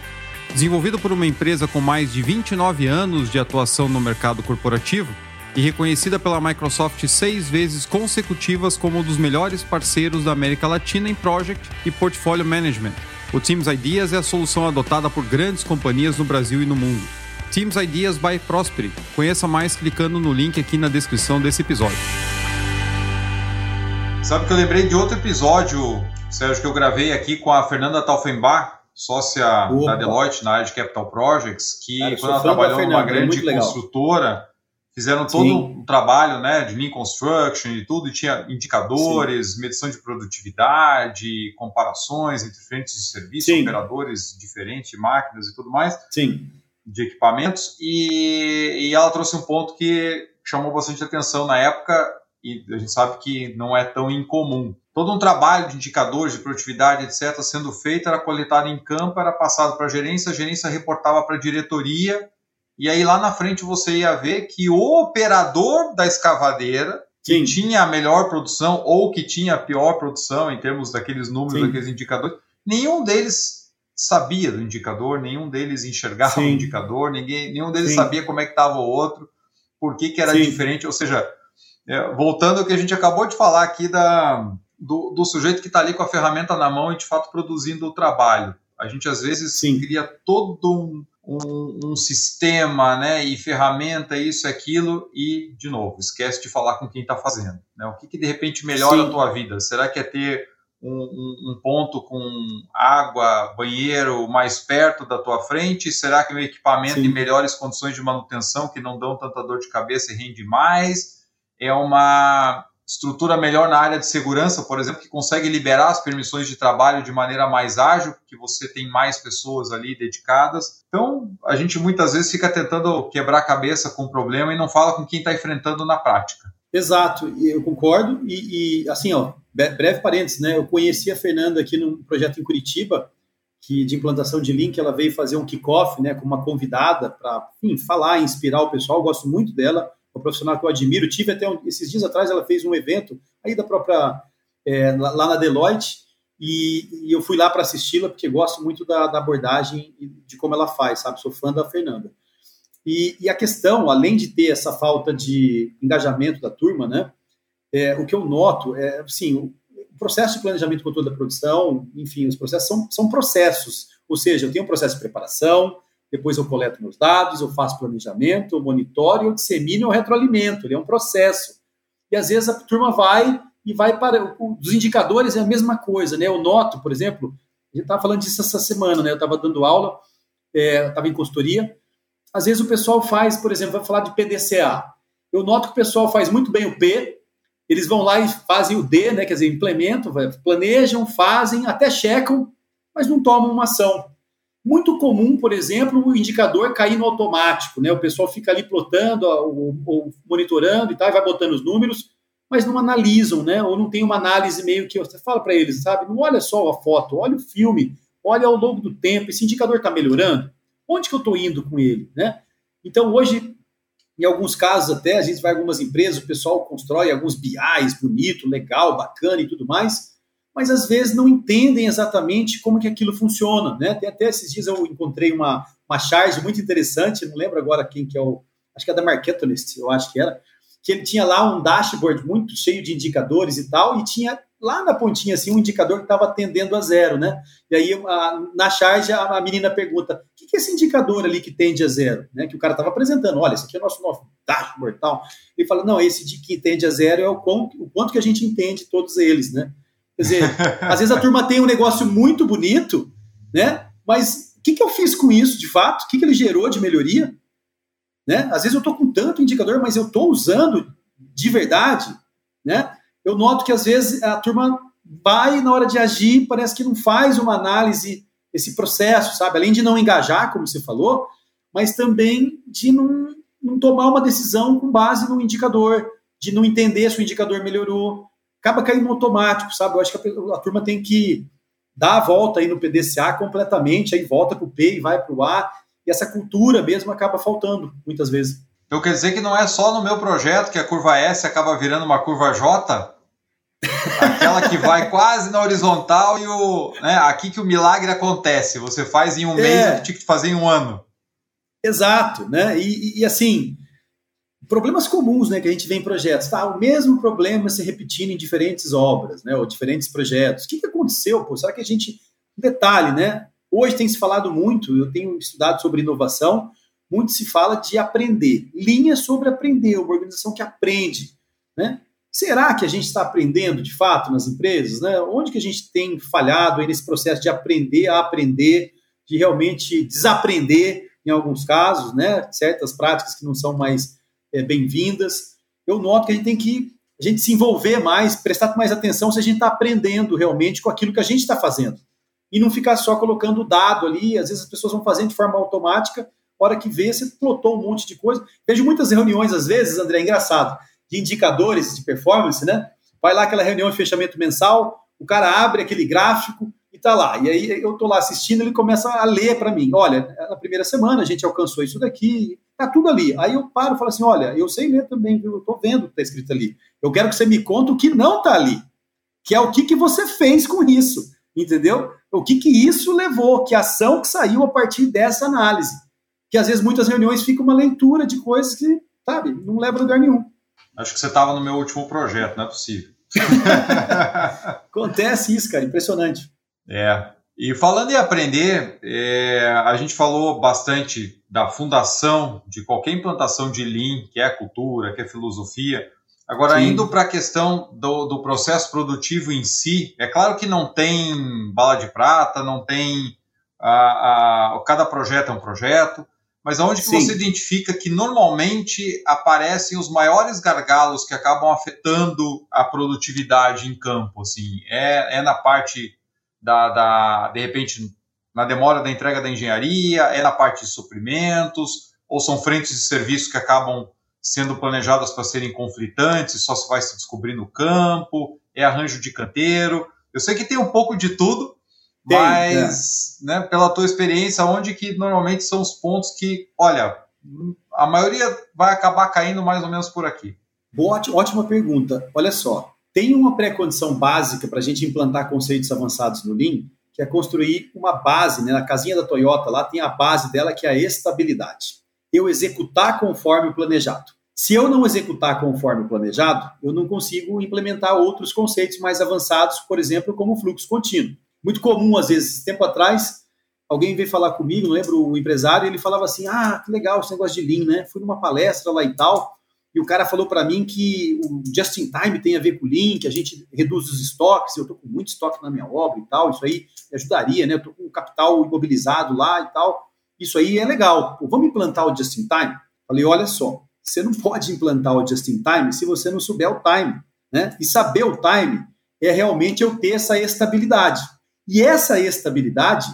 Speaker 4: Desenvolvido por uma empresa com mais de 29 anos de atuação no mercado corporativo e reconhecida pela Microsoft seis vezes consecutivas como um dos melhores parceiros da América Latina em Project e Portfolio Management. O Teams Ideas é a solução adotada por grandes companhias no Brasil e no mundo. Teams Ideas by Prosperi. Conheça mais clicando no link aqui na descrição desse episódio.
Speaker 3: Sabe que eu lembrei de outro episódio, Sérgio, que eu gravei aqui com a Fernanda Taufenbach, sócia Opa. da Deloitte na área de Capital Projects, que Cara, quando ela trabalhou numa é grande construtora, fizeram todo Sim. um trabalho né, de Lean Construction e tudo, e tinha indicadores, Sim. medição de produtividade, comparações entre frentes de serviço, Sim. operadores diferentes, máquinas e tudo mais,
Speaker 2: Sim.
Speaker 3: de equipamentos, e, e ela trouxe um ponto que chamou bastante atenção na época, e a gente sabe que não é tão incomum, todo um trabalho de indicadores de produtividade, etc., sendo feito, era coletado em campo, era passado para a gerência, a gerência reportava para a diretoria, e aí lá na frente você ia ver que o operador da escavadeira, que tinha a melhor produção ou que tinha a pior produção em termos daqueles números, Sim. daqueles indicadores, nenhum deles sabia do indicador, nenhum deles enxergava Sim. o indicador, ninguém, nenhum deles Sim. sabia como é que estava o outro, por que, que era diferente, ou seja, é, voltando ao que a gente acabou de falar aqui da, do, do sujeito que está ali com a ferramenta na mão e de fato produzindo o trabalho. A gente às vezes Sim. cria todo um, um, um, sistema né, e ferramenta, isso e aquilo, e, de novo, esquece de falar com quem está fazendo. Né? O que, que de repente melhora Sim. a tua vida? Será que é ter um, um, um, ponto com água, banheiro mais perto da tua frente? Será que o equipamento Sim. em melhores condições de manutenção que não dão tanta dor de cabeça e rende mais? É uma estrutura melhor na área de segurança, por exemplo, que consegue liberar as permissões de trabalho de maneira mais ágil, porque você tem mais pessoas ali dedicadas. Então, a gente muitas vezes fica tentando quebrar a cabeça com o problema e não fala com quem está enfrentando na prática.
Speaker 2: Exato, eu concordo. E, e, assim, ó, breve parênteses, né? Eu conheci a Fernanda aqui num projeto em Curitiba, que de implantação de link, ela veio fazer um kickoff, né, com uma convidada para, falar, inspirar o pessoal. Eu gosto muito dela uma profissional que eu admiro. Tive até um, esses dias atrás, ela fez um evento aí da própria, é, lá na Deloitte, e, e eu fui lá para assisti-la, porque gosto muito da, da, abordagem e de como ela faz, sabe? Sou fã da Fernanda. E, e, a questão, além de ter essa falta de engajamento da turma, né? É, o que eu noto é, assim, o, processo de planejamento com toda a produção, enfim, os processos são, são processos. Ou seja, eu tenho um processo de preparação, depois eu coleto meus dados, eu faço planejamento, eu monitoro, eu dissemino, eu retroalimento. Ele é um processo. E às vezes a turma vai e vai para. Os indicadores é a mesma coisa, né? Eu noto, por exemplo, a gente estava falando disso essa semana, né? Eu estava dando aula, estava é, em consultoria. Às vezes o pessoal faz, por exemplo, vai falar de PDCA. Eu noto que o pessoal faz muito bem o P, eles vão lá e fazem o D, né? Quer dizer, implementam, planejam, fazem, até checam, mas não tomam uma ação. Muito comum, por exemplo, o indicador cair no automático, né? O pessoal fica ali plotando, ou, monitorando e tal, e vai botando os números, mas não analisam, né? Ou não tem uma análise meio que você fala para eles, sabe? Não olha só a foto, olha o filme, olha ao longo do tempo, esse indicador está melhorando. Onde que eu estou indo com ele, né? Então hoje, em alguns casos até a gente vai a algumas empresas, o pessoal constrói alguns BIs bonito, legal, bacana e tudo mais mas às vezes não entendem exatamente como que aquilo funciona, né? Tem até esses dias eu encontrei uma, uma charge muito interessante, não lembro agora quem que é o, acho que é da Marketonist, eu acho que era, que ele tinha lá um dashboard muito cheio de indicadores e tal, e tinha lá na pontinha assim um indicador que estava atendendo a zero, né? E aí a, na charge a, a, menina pergunta: o que, que é esse indicador ali que tende a zero? Né? Que o cara estava apresentando: olha, esse aqui é o nosso novo dashboard tal. Ele fala: não, esse de que tende a zero é o quanto, o quanto que a gente entende todos eles, né? Quer dizer, às vezes a turma tem um negócio muito bonito, né? Mas o que, que eu fiz com isso, de fato? O que, que ele gerou de melhoria? Né? Às vezes eu estou com tanto indicador, mas eu estou usando de verdade, né? Eu noto que às vezes a turma vai na hora de agir, parece que não faz uma análise, esse processo, sabe? Além de não engajar, como você falou, mas também de não, não tomar uma decisão com base no indicador, de não entender se o indicador melhorou. Acaba caindo no automático, sabe? Eu acho que a, a turma tem que dar a volta aí no PDCA completamente, aí volta para o P e vai para o A, e essa cultura mesmo acaba faltando muitas vezes.
Speaker 3: Então quer dizer que não é só no meu projeto que a curva S acaba virando uma curva J? Aquela que vai quase na horizontal e o. Né, aqui que o milagre acontece. Você faz em um é. mês o que tinha que fazer em um ano.
Speaker 2: Exato, né? E, e, assim, problemas comuns né, que a gente vê em projetos. Tá, o mesmo problema se repetindo em diferentes obras, né? Ou diferentes projetos. O que, que aconteceu? Pô? Será que a gente. Detalhe, né? Hoje tem se falado muito, eu tenho estudado sobre inovação, muito se fala de aprender. Linha sobre aprender, uma organização que aprende. Né? Será que a gente está aprendendo de fato nas empresas? Né? Onde que a gente tem falhado nesse processo de aprender a aprender, de realmente desaprender em alguns casos, né? certas práticas que não são mais é, bem-vindas? Eu noto que a gente tem que a gente se envolver mais, prestar mais atenção se a gente está aprendendo realmente com aquilo que a gente está fazendo. E não ficar só colocando dado ali, às vezes as pessoas vão fazendo de forma automática hora que vê, você plotou um monte de coisa. Vejo muitas reuniões, às vezes, André, é engraçado, de indicadores de performance, né? Vai lá aquela reunião de fechamento mensal, o cara abre aquele gráfico e tá lá. E aí eu tô lá assistindo, ele começa a ler para mim. Olha, na primeira semana a gente alcançou isso daqui, tá tudo ali. Aí eu paro e falo assim: olha, eu sei ler também? Eu tô vendo o que tá escrito ali. Eu quero que você me conte o que não tá ali, que é o que, que você fez com isso, entendeu? O que, que isso levou, que ação que saiu a partir dessa análise que às vezes muitas reuniões fica uma leitura de coisas que, sabe, não leva a lugar nenhum.
Speaker 3: Acho que você estava no meu último projeto, não é possível.
Speaker 2: Acontece isso, cara, impressionante.
Speaker 3: É. E falando em aprender, é, a gente falou bastante da fundação de qualquer implantação de Lean, que é cultura, que é filosofia. Agora, Sim. indo para a questão do, do, processo produtivo em si, é claro que não tem bala de prata, não tem. A, a, cada projeto é um projeto, mas aonde que você identifica que normalmente aparecem os maiores gargalos que acabam afetando a produtividade em campo? Assim, é, é na parte da, da, de repente, na demora da entrega da engenharia, é na parte de suprimentos, ou são frentes de serviço que acabam sendo planejadas para serem conflitantes, só se vai se descobrir no campo, é arranjo de canteiro. Eu sei que tem um pouco de tudo, tem, Mas, é. né, pela tua experiência, onde que normalmente são os pontos que, olha, a maioria vai acabar caindo mais ou menos por aqui?
Speaker 2: Boa, ótima pergunta. Olha só, tem uma pré-condição básica para a gente implantar conceitos avançados no Lean, que é construir uma base, né? Na casinha da Toyota lá tem a base dela que é a estabilidade. Eu executar conforme o planejado. Se eu não executar conforme o planejado, eu não consigo implementar outros conceitos mais avançados, por exemplo, como fluxo contínuo muito comum, às vezes, tempo atrás, alguém veio falar comigo, não lembro o empresário, ele falava assim: ah, que legal esse negócio de Lean, né? Fui numa palestra lá e tal, e o cara falou para mim que o just in time tem a ver com o que a gente reduz os estoques, eu tô com muito estoque na minha obra e tal, isso aí ajudaria, né? Eu tô com o capital imobilizado lá e tal. Isso aí é legal. Pô, vamos implantar o just in time? Falei, olha só, você não pode implantar o just in time se você não souber o time, né? E saber o time é realmente eu ter essa estabilidade. E essa estabilidade,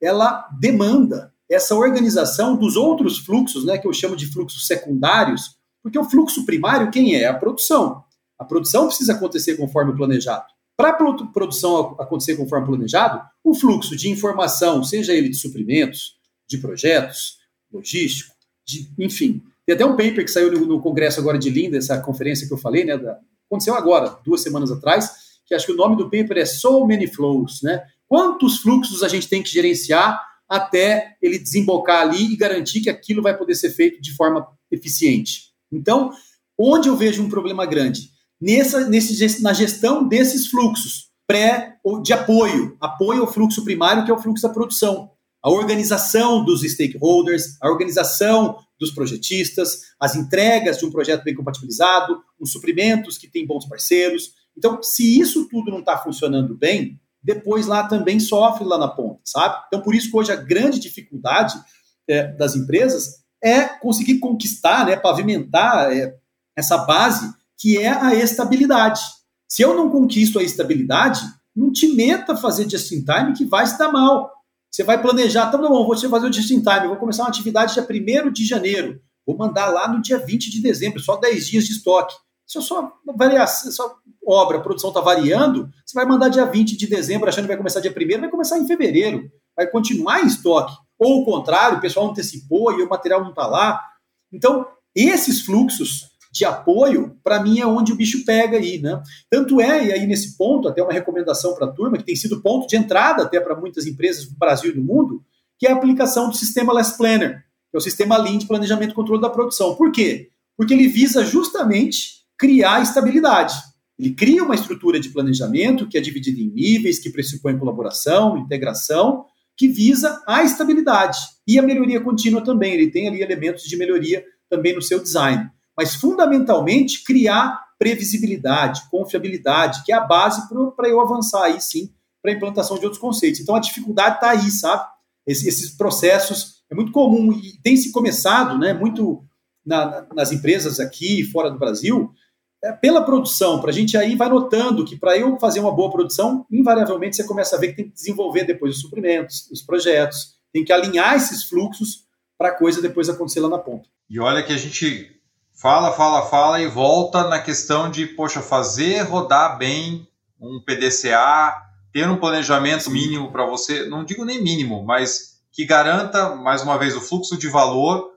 Speaker 2: ela demanda essa organização dos outros fluxos, né, que eu chamo de fluxos secundários, porque o fluxo primário, quem é? A produção. A produção precisa acontecer conforme planejado. Para a produção acontecer conforme planejado, o fluxo de informação, seja ele de suprimentos, de projetos, logístico, de, enfim. Tem até um paper que saiu no, no congresso agora de Linda, essa conferência que eu falei, né, da, aconteceu agora, duas semanas atrás, que acho que o nome do paper é So Many Flows, né? Quantos fluxos a gente tem que gerenciar até ele desembocar ali e garantir que aquilo vai poder ser feito de forma eficiente? Então, onde eu vejo um problema grande? Nessa, nesse, na gestão desses fluxos pré de apoio, apoio ao fluxo primário, que é o fluxo da produção. A organização dos stakeholders, a organização dos projetistas, as entregas de um projeto bem compatibilizado, os suprimentos que têm bons parceiros. Então, se isso tudo não está funcionando bem, depois lá também sofre lá na ponta, sabe? Então, por isso que hoje a grande dificuldade é, das empresas é conseguir conquistar, né, pavimentar é, essa base que é a estabilidade. Se eu não conquisto a estabilidade, não te meta a fazer just in time que vai se dar mal. Você vai planejar, tá bom, vou fazer o just in time, vou começar uma atividade dia 1 de janeiro, vou mandar lá no dia 20 de dezembro, só 10 dias de estoque. Se a sua, variação, sua obra, a produção está variando, você vai mandar dia 20 de dezembro, achando que vai começar dia 1 vai começar em fevereiro, vai continuar em estoque. Ou o contrário, o pessoal antecipou e o material não está lá. Então, esses fluxos de apoio, para mim, é onde o bicho pega aí, né? Tanto é, e aí nesse ponto, até uma recomendação para a turma, que tem sido ponto de entrada até para muitas empresas do Brasil e do mundo, que é a aplicação do sistema Less Planner, que é o sistema Lean de planejamento e controle da produção. Por quê? Porque ele visa justamente criar estabilidade. Ele cria uma estrutura de planejamento que é dividida em níveis, que pressupõe colaboração, integração, que visa a estabilidade e a melhoria contínua também. Ele tem ali elementos de melhoria também no seu design mas fundamentalmente criar previsibilidade, confiabilidade, que é a base para eu avançar aí sim para a implantação de outros conceitos. Então a dificuldade está aí, sabe? Esses, esses, processos é muito comum e tem se começado, né? Muito na, nas empresas aqui fora do Brasil, é, pela produção, para a gente aí vai notando que para eu fazer uma boa produção, invariavelmente você começa a ver que tem que desenvolver depois os suprimentos, os projetos, tem que alinhar esses fluxos para a coisa depois acontecer lá na ponta.
Speaker 3: E olha que a gente fala, fala, fala e volta na questão de, poxa, fazer rodar bem um PDCA, ter um planejamento mínimo para você, não digo nem mínimo, mas que garanta, mais uma vez, o fluxo de valor.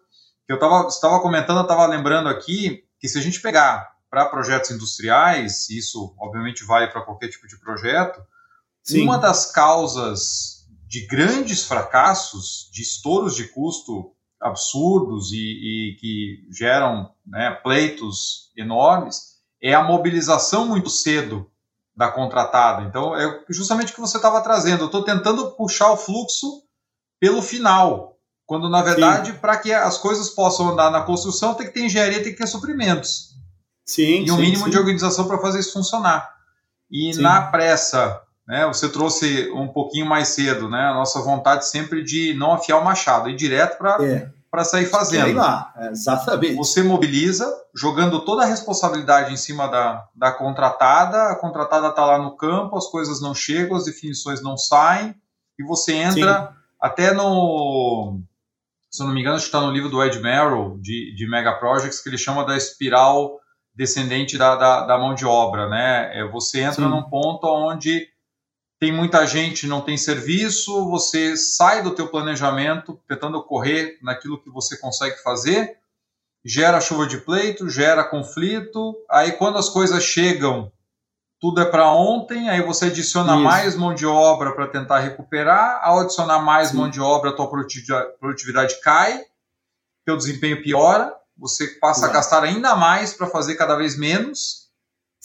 Speaker 3: Que eu estava comentando, eu estava lembrando aqui que se a gente pegar para projetos industriais, isso obviamente vale para qualquer tipo de projeto, Sim. uma das causas de grandes fracassos, de estouros de custo absurdos e, e que geram né, pleitos enormes é a mobilização muito cedo da contratada. Então, é justamente o que você estava trazendo. Eu estou tentando puxar o fluxo pelo final, quando na verdade, para que as coisas possam andar na construção, tem que ter engenharia, tem que ter suprimentos.
Speaker 2: Sim,
Speaker 3: e um sim, mínimo sim. de organização para fazer isso funcionar. E sim. na pressa, né, você trouxe um pouquinho mais cedo, né, a nossa vontade sempre de não afiar o machado, ir direto para é sair fazendo. Sei
Speaker 2: lá, exatamente.
Speaker 3: Você mobiliza, jogando toda a responsabilidade em cima da, da contratada, a contratada está lá no campo, as coisas não chegam, as definições não saem, e você entra Sim. até no. Se eu não me engano, acho que está no livro do Ed Merrill, de, de Mega Projects, que ele chama da espiral descendente da, da, da mão de obra. Né? É, você entra Sim. num ponto onde tem muita gente, não tem serviço, você sai do teu planejamento tentando correr naquilo que você consegue fazer, gera chuva de pleito, gera conflito, aí quando as coisas chegam, tudo é para ontem, aí você adiciona Isso. mais mão de obra para tentar recuperar, ao adicionar mais Sim. mão de obra, a tua produtividade cai, teu desempenho piora, você passa a gastar ainda mais para fazer cada vez menos,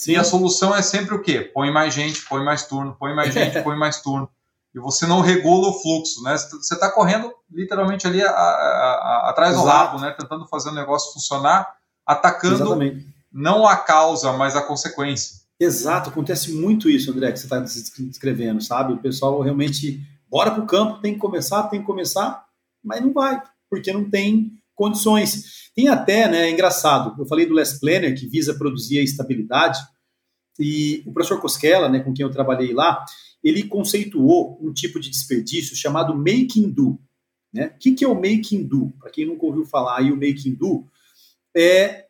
Speaker 3: Sim. E a solução é sempre o quê? Põe mais gente, põe mais turno, põe mais gente, põe mais turno. E você não regula o fluxo, né? Você está correndo literalmente ali a, a, a, atrás Exato. do rabo, né? Tentando fazer o negócio funcionar, atacando Exatamente. não a causa, mas a consequência.
Speaker 2: Exato, acontece muito isso, André, que você está descrevendo, sabe? O pessoal realmente bora para o campo, tem que começar, tem que começar, mas não vai, porque não tem condições. Tem até, né, é engraçado, eu falei do Les Planner, que visa produzir a estabilidade, e o professor Cosquela, né, com quem eu trabalhei lá, ele conceituou um tipo de desperdício chamado making do. Né? O que, que é o making do? Para quem nunca ouviu falar aí, o making do é,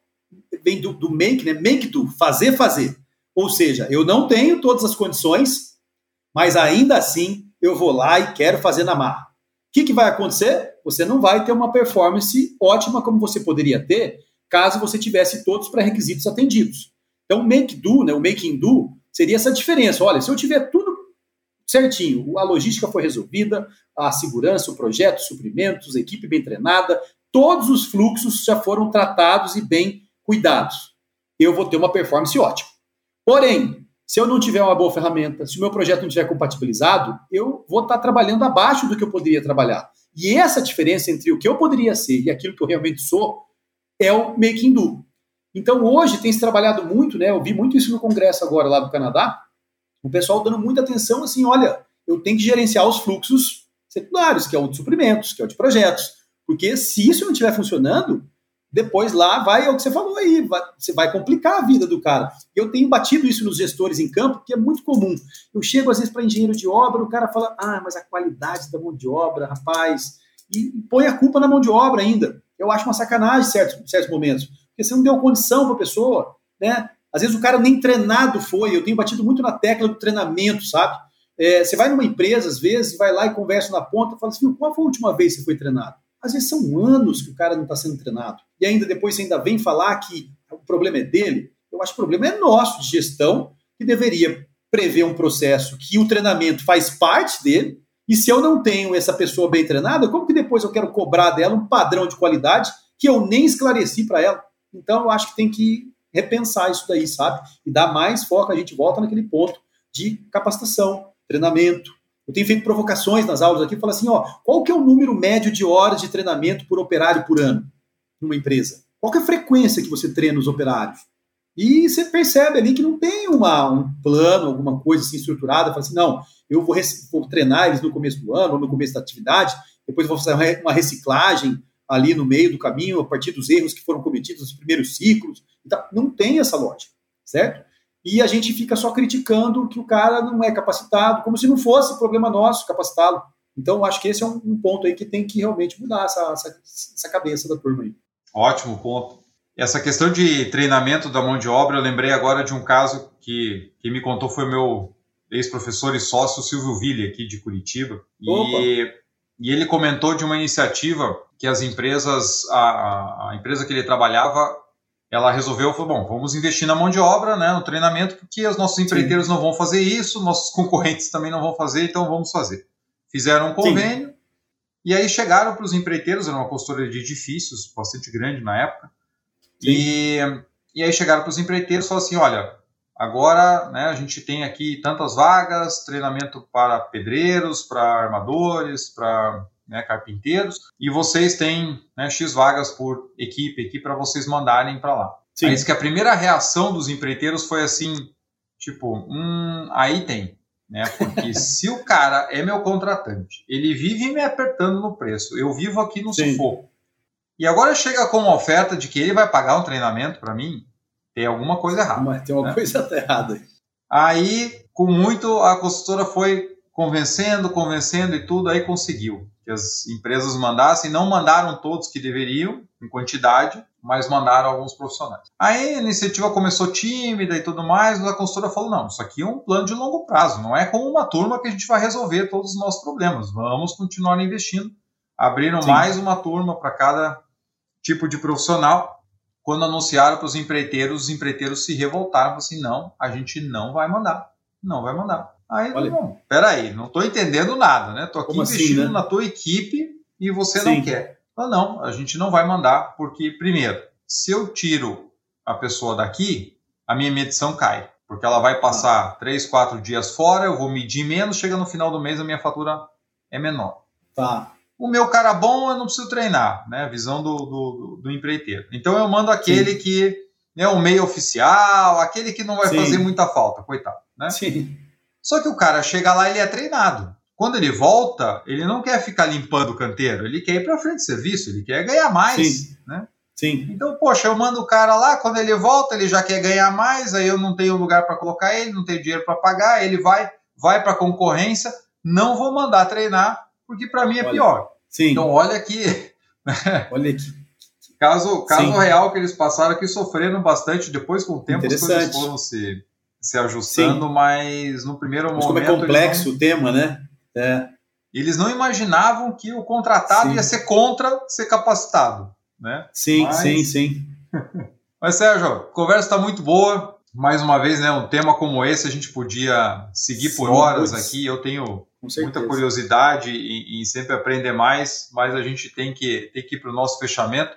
Speaker 2: vem do, do make, né? Make do, fazer, fazer. Ou seja, eu não tenho todas as condições, mas ainda assim eu vou lá e quero fazer na marra. O que, que vai acontecer? Você não vai ter uma performance ótima como você poderia ter caso você tivesse todos os pré-requisitos atendidos. Então, make do, né, o making do, seria essa diferença. Olha, se eu tiver tudo certinho, a logística foi resolvida, a segurança, o projeto, suprimentos, equipe bem treinada, todos os fluxos já foram tratados e bem cuidados. Eu vou ter uma performance ótima. Porém, se eu não tiver uma boa ferramenta, se o meu projeto não estiver compatibilizado, eu vou estar trabalhando abaixo do que eu poderia trabalhar. E essa diferença entre o que eu poderia ser e aquilo que eu realmente sou é o making do. Então hoje tem se trabalhado muito, né? Eu vi muito isso no congresso agora lá do Canadá, o pessoal dando muita atenção assim, olha, eu tenho que gerenciar os fluxos secundários, que é o de suprimentos, que é o de projetos, porque se isso não estiver funcionando, depois lá vai, é o que você falou aí, vai, você vai complicar a vida do cara. Eu tenho batido isso nos gestores em campo, que é muito comum. Eu chego às vezes para engenheiro de obra, o cara fala, ah, mas a qualidade da mão de obra, rapaz, e põe a culpa na mão de obra ainda. Eu acho uma sacanagem em certos, certos momentos, porque você não deu condição para a pessoa, né? Às vezes o cara nem treinado foi, eu tenho batido muito na tecla do treinamento, sabe? É, você vai numa empresa, às vezes, vai lá e conversa na ponta, fala assim, qual foi a última vez que você foi treinado? Às vezes são anos que o cara não está sendo treinado. E ainda depois ainda vem falar que o problema é dele. Eu acho que o problema é nosso, de gestão, que deveria prever um processo que o treinamento faz parte dele. E se eu não tenho essa pessoa bem treinada, como que depois eu quero cobrar dela um padrão de qualidade que eu nem esclareci para ela? Então eu acho que tem que repensar isso daí, sabe? E dar mais foco, a gente volta naquele ponto de capacitação, treinamento, eu tenho feito provocações nas aulas aqui, falo assim, ó, qual que é o número médio de horas de treinamento por operário por ano numa empresa? Qual que é a frequência que você treina os operários? E você percebe ali que não tem uma, um plano, alguma coisa assim estruturada, fala assim, não, eu vou, vou treinar eles no começo do ano, ou no começo da atividade, depois vou fazer uma reciclagem ali no meio do caminho, a partir dos erros que foram cometidos nos primeiros ciclos. Então, não tem essa lógica, certo? E a gente fica só criticando que o cara não é capacitado, como se não fosse problema nosso capacitá-lo. Então, acho que esse é um, um, ponto aí que tem que realmente mudar essa, essa, essa, cabeça da turma aí.
Speaker 3: Ótimo ponto. Essa questão de treinamento da mão de obra, eu lembrei agora de um caso que quem me contou foi meu ex-professor e sócio Silvio Ville, aqui de Curitiba. E, e, ele comentou de uma iniciativa que as empresas, a, a empresa que ele trabalhava, ela resolveu, falou, bom, vamos investir na mão de obra, né, no treinamento, porque os nossos empreiteiros Sim. não vão fazer isso, nossos concorrentes também não vão fazer, então vamos fazer. Fizeram um convênio, Sim. e aí chegaram para os empreiteiros, era uma consultoria de edifícios, bastante grande na época, e, e aí chegaram para os empreiteiros e falaram assim, olha, agora né, a gente tem aqui tantas vagas, treinamento para pedreiros, para armadores, para né, carpinteiros, e vocês têm né, X vagas por equipe aqui para vocês mandarem para lá. Sim. Aí que a primeira reação dos empreiteiros foi assim, tipo, hum, aí tem. Né? Porque se o cara é meu contratante, ele vive me apertando no preço, eu vivo aqui no Sim. sufoco. E agora chega com uma oferta de que ele vai pagar um treinamento para mim, tem alguma coisa errada.
Speaker 2: Mas tem uma né? coisa errada aí.
Speaker 3: Aí, com muito, a consultora foi convencendo, convencendo e tudo, aí conseguiu que as empresas mandassem, não mandaram todos que deveriam, em quantidade, mas mandaram alguns profissionais. Aí a iniciativa começou tímida e tudo mais, mas a consultora falou: não, isso aqui é um plano de longo prazo, não é com uma turma que a gente vai resolver todos os nossos problemas, vamos continuar investindo. Abriram Sim. mais uma turma para cada tipo de profissional. Quando anunciaram para os empreiteiros, os empreiteiros se revoltaram, assim: não, a gente não vai mandar, não vai mandar. Aí, Olha. não, peraí, não estou entendendo nada, né? Estou aqui Como assim, investindo assim, né? na tua equipe e você Sim. não quer. Ah, não, a gente não vai mandar, porque, primeiro, se eu tiro a pessoa daqui, a minha medição cai. Porque ela vai passar ah. três, quatro dias fora, eu vou medir menos, chega no final do mês a minha fatura é menor.
Speaker 2: Tá.
Speaker 3: O meu cara bom eu não preciso treinar, né? Visão do, do, do empreiteiro. Então eu mando aquele Sim. que é o meio oficial, aquele que não vai Sim. fazer muita falta, coitado. Né?
Speaker 2: Sim.
Speaker 3: Só que o cara chega lá, ele é treinado. Quando ele volta, ele não quer ficar limpando o canteiro, ele quer ir para frente de serviço, ele quer ganhar mais, Sim. né?
Speaker 2: Sim.
Speaker 3: Então, poxa, eu mando o cara lá, quando ele volta, ele já quer ganhar mais, aí eu não tenho lugar para colocar ele, não tenho dinheiro para pagar, ele vai, vai para concorrência, não vou mandar treinar, porque para mim é olha. pior.
Speaker 2: Sim.
Speaker 3: Então, olha aqui.
Speaker 2: olha aqui.
Speaker 3: Caso, caso real que eles passaram aqui sofrendo bastante, depois com o tempo as coisas foram se se ajustando, Sim. mas no primeiro mas momento.
Speaker 2: Como é complexo não, o tema, né? É.
Speaker 3: Eles não imaginavam que o contratado sim. ia ser contra ser capacitado, né?
Speaker 2: Sim, mas... sim, sim.
Speaker 3: mas Sérgio, a conversa está muito boa. Mais uma vez, né, um tema como esse a gente podia seguir sim, por horas pois. aqui. Eu tenho muita curiosidade em, em, sempre aprender mais, mas a gente tem que, tem que ir para o nosso fechamento.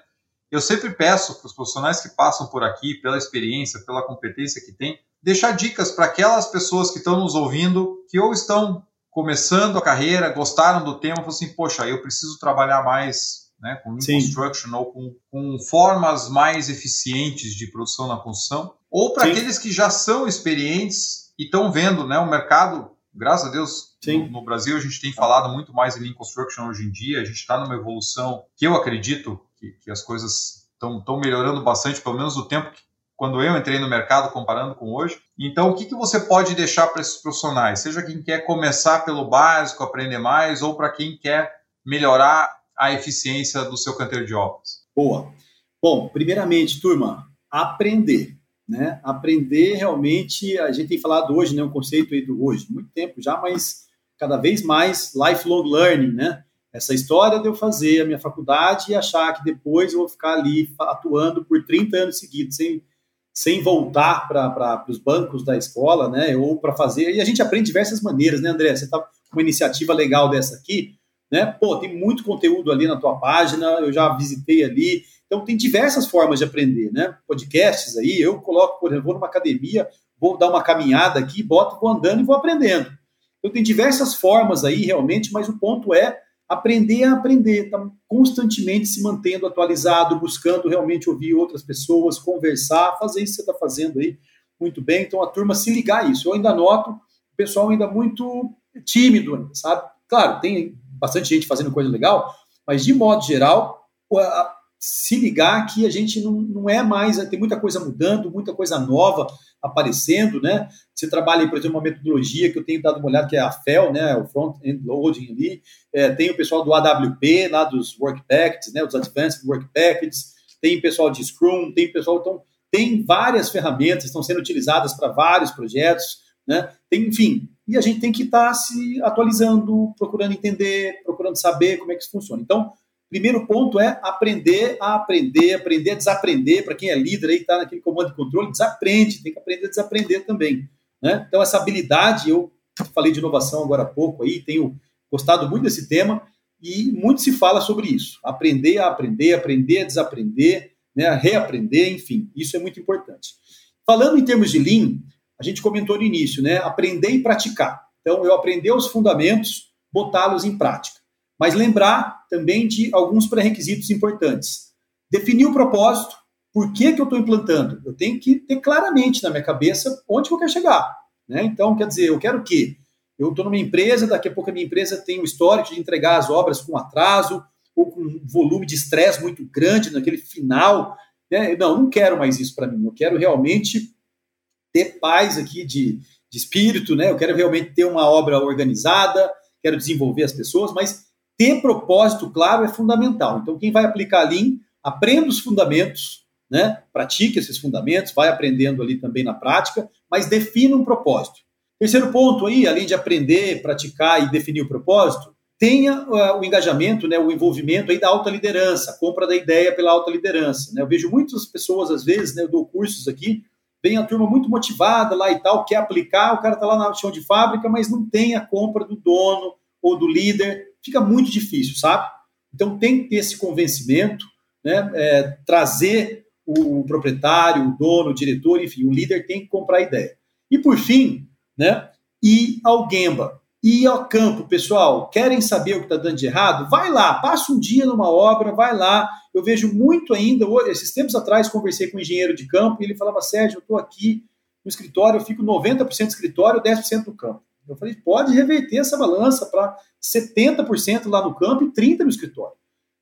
Speaker 3: Eu sempre peço para os profissionais que passam por aqui, pela experiência, pela competência que têm, deixar dicas para aquelas pessoas que estão nos ouvindo, que ou estão começando a carreira, gostaram do tema, falam assim, poxa, eu preciso trabalhar mais né, com Lean Construction ou com, com, formas mais eficientes de produção na construção, ou para aqueles que já são experientes e estão vendo né, o mercado, graças a Deus, no, no, Brasil a gente tem falado muito mais em Lean Construction hoje em dia, a gente está numa evolução que eu acredito que, que as coisas
Speaker 5: estão melhorando bastante, pelo menos o tempo que, quando eu entrei no mercado, comparando com hoje. Então, o que, que você pode deixar para esses profissionais? Seja quem quer começar pelo básico, aprender mais, ou para quem quer melhorar a eficiência do seu canteiro de obras?
Speaker 2: Boa. Bom, primeiramente, turma, aprender. Né? Aprender realmente, a gente tem falado hoje, né, um conceito aí do hoje, muito tempo já, mas cada vez mais lifelong learning, né? Essa história de eu fazer a minha faculdade e achar que depois eu vou ficar ali atuando por 30 anos seguidos, sem, sem voltar para os bancos da escola, né? Ou para fazer. E a gente aprende de diversas maneiras, né, André? Você está com uma iniciativa legal dessa aqui, né? Pô, tem muito conteúdo ali na tua página, eu já visitei ali. Então tem diversas formas de aprender, né? Podcasts aí, eu coloco, por exemplo, vou numa academia, vou dar uma caminhada aqui, boto, vou andando e vou aprendendo. Então tem diversas formas aí realmente, mas o ponto é aprender a aprender, tá constantemente se mantendo atualizado, buscando realmente ouvir outras pessoas, conversar, fazer isso que você está fazendo aí muito bem. Então a turma se ligar a isso. Eu ainda noto o pessoal ainda muito tímido, sabe? Claro, tem bastante gente fazendo coisa legal, mas de modo geral, se ligar que a gente não, não é mais, tem muita coisa mudando, muita coisa nova aparecendo, né? Você trabalha, por exemplo, uma metodologia que eu tenho dado uma olhada, que é a FEL, né? O Front-End Loading ali. É, tem o pessoal do AWP, lá dos Work Packages, né? Os Advanced Work Packages. Tem pessoal de Scrum, tem pessoal... Então, tem várias ferramentas, estão sendo utilizadas para vários projetos, né? Tem, enfim, e a gente tem que estar tá se atualizando, procurando entender, procurando saber como é que isso funciona. Então, Primeiro ponto é aprender a aprender, aprender a desaprender. Para quem é líder aí, está naquele comando de controle, desaprende, tem que aprender a desaprender também. Né? Então, essa habilidade, eu falei de inovação agora há pouco aí, tenho gostado muito desse tema e muito se fala sobre isso. Aprender a aprender, aprender a desaprender, né? a reaprender, enfim, isso é muito importante. Falando em termos de Lean, a gente comentou no início, né? Aprender e praticar. Então, eu aprender os fundamentos, botá-los em prática. Mas lembrar também de alguns pré-requisitos importantes. Definir o propósito, por que, que eu estou implantando? Eu tenho que ter claramente na minha cabeça onde eu quero chegar. Né? Então, quer dizer, eu quero o quê? Eu estou numa empresa, daqui a pouco a minha empresa tem o histórico de entregar as obras com atraso ou com um volume de estresse muito grande naquele final. Né? Não, não quero mais isso para mim. Eu quero realmente ter paz aqui de, de espírito, né? Eu quero realmente ter uma obra organizada, quero desenvolver as pessoas, mas ter propósito claro é fundamental. Então, quem vai aplicar Lean, aprenda os fundamentos, né? pratique esses fundamentos, vai aprendendo ali também na prática, mas defina um propósito. Terceiro ponto aí, além de aprender, praticar e definir o propósito, tenha uh, o engajamento, né, o envolvimento aí da alta liderança, compra da ideia pela alta liderança. Né? Eu vejo muitas pessoas, às vezes, né, eu dou cursos aqui, vem a turma muito motivada lá e tal, quer aplicar, o cara está lá no chão de fábrica, mas não tem a compra do dono ou do líder fica muito difícil, sabe? Então tem que ter esse convencimento, né? É, trazer o proprietário, o dono, o diretor, enfim, o líder tem que comprar a ideia. E por fim, né? Ir ao Gemba, ir ao campo, pessoal. Querem saber o que está dando de errado? Vai lá, passa um dia numa obra, vai lá. Eu vejo muito ainda. Esses tempos atrás conversei com um engenheiro de campo e ele falava: Sérgio, eu estou aqui no escritório, eu fico 90% no escritório, 10% no campo. Eu falei, pode reverter essa balança para 70% lá no campo e 30% no escritório.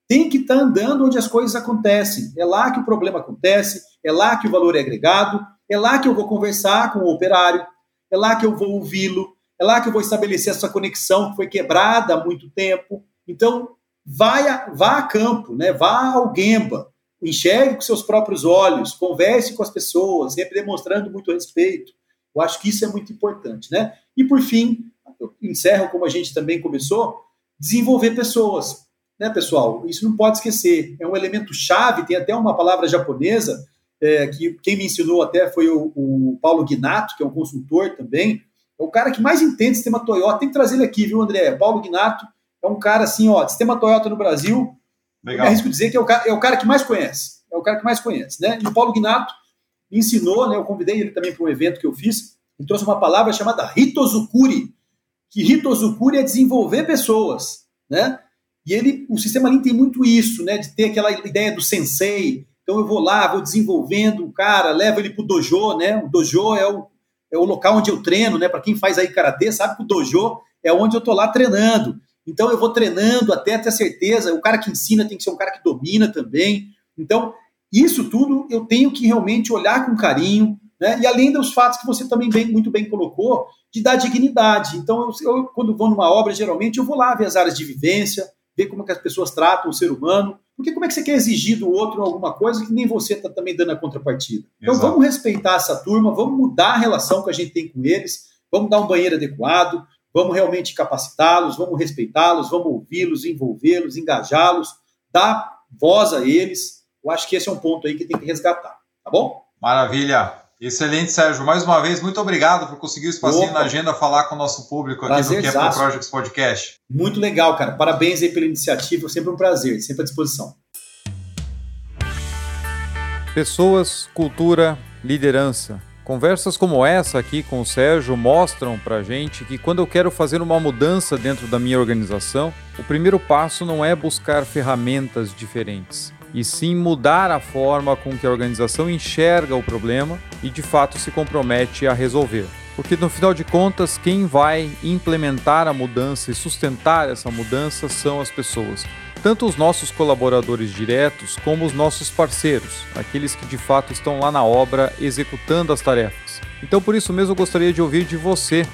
Speaker 2: Tem que estar tá andando onde as coisas acontecem. É lá que o problema acontece, é lá que o valor é agregado, é lá que eu vou conversar com o operário, é lá que eu vou ouvi-lo, é lá que eu vou estabelecer essa conexão que foi quebrada há muito tempo. Então, vai a, vá a campo, né? vá ao Gemba, enxergue com seus próprios olhos, converse com as pessoas, sempre demonstrando muito respeito. Eu acho que isso é muito importante, né? E por fim, eu encerro como a gente também começou, desenvolver pessoas, né, pessoal? Isso não pode esquecer. É um elemento chave. Tem até uma palavra japonesa é, que quem me ensinou até foi o, o Paulo Guinato, que é um consultor também. É o cara que mais entende sistema Toyota. Tem que trazer ele aqui, viu, André? Paulo Guinato é um cara assim, ó, sistema Toyota no Brasil. Legal. arrisco dizer que é o, cara, é o cara que mais conhece. É o cara que mais conhece, né? E o Paulo Guinato me ensinou, né? Eu convidei ele também para um evento que eu fiz. Ele trouxe uma palavra chamada Hitozukuri, que Hitozukuri é desenvolver pessoas, né? E ele, o sistema Lean tem muito isso, né? De ter aquela ideia do sensei. Então eu vou lá, vou desenvolvendo o cara, levo ele para o dojo, né? O dojo é o, é o local onde eu treino, né? Para quem faz aí karatê, sabe que o dojo é onde eu tô lá treinando. Então eu vou treinando até ter certeza. O cara que ensina tem que ser um cara que domina também. Então Isso tudo eu tenho que realmente olhar com carinho, né? E além dos fatos que você também bem, muito bem colocou, de dar dignidade. Então, eu, eu, quando vou numa obra, geralmente eu vou lá ver as áreas de vivência, ver como é que as pessoas tratam o ser humano, porque como é que você quer exigir do outro alguma coisa que nem você está também dando a contrapartida? Então Exato. vamos respeitar essa turma, vamos mudar a relação que a gente tem com eles, vamos dar um banheiro adequado, vamos realmente capacitá-los, vamos respeitá-los, vamos ouvi-los, envolvê-los, engajá-los, dar voz a eles. Eu acho que esse é um ponto aí que tem que resgatar, tá bom?
Speaker 5: Maravilha. Excelente, Sérgio. Mais uma vez, muito obrigado por conseguir o espacinho Opa. na agenda falar com o nosso público aqui prazer, no Capital Projects Podcast.
Speaker 2: Muito legal, cara. Parabéns aí pela iniciativa. Sempre um prazer, sempre à disposição.
Speaker 3: Pessoas, cultura, liderança. Conversas como essa aqui com o Sérgio mostram pra gente que quando eu quero fazer uma mudança dentro da minha organização, o primeiro passo não é buscar ferramentas diferentes e sim mudar a forma com que a organização enxerga o problema e de fato se compromete a resolver. Porque no final de contas, quem vai implementar a mudança e sustentar essa mudança são as pessoas. Tanto os nossos colaboradores diretos como os nossos parceiros, aqueles que de fato estão lá na obra executando as tarefas. Então, por isso mesmo, eu gostaria de ouvir de você.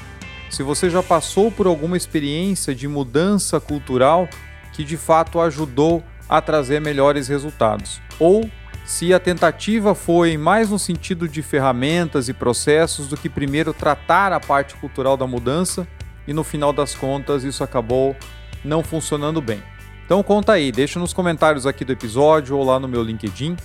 Speaker 3: Se você já passou por alguma experiência de mudança cultural que de fato ajudou a trazer melhores resultados. Ou se a tentativa foi mais no sentido de ferramentas e processos do que primeiro tratar a parte cultural da mudança e no final das contas isso acabou não funcionando bem. Então conta aí, deixa nos comentários aqui do episódio ou lá no meu LinkedIn.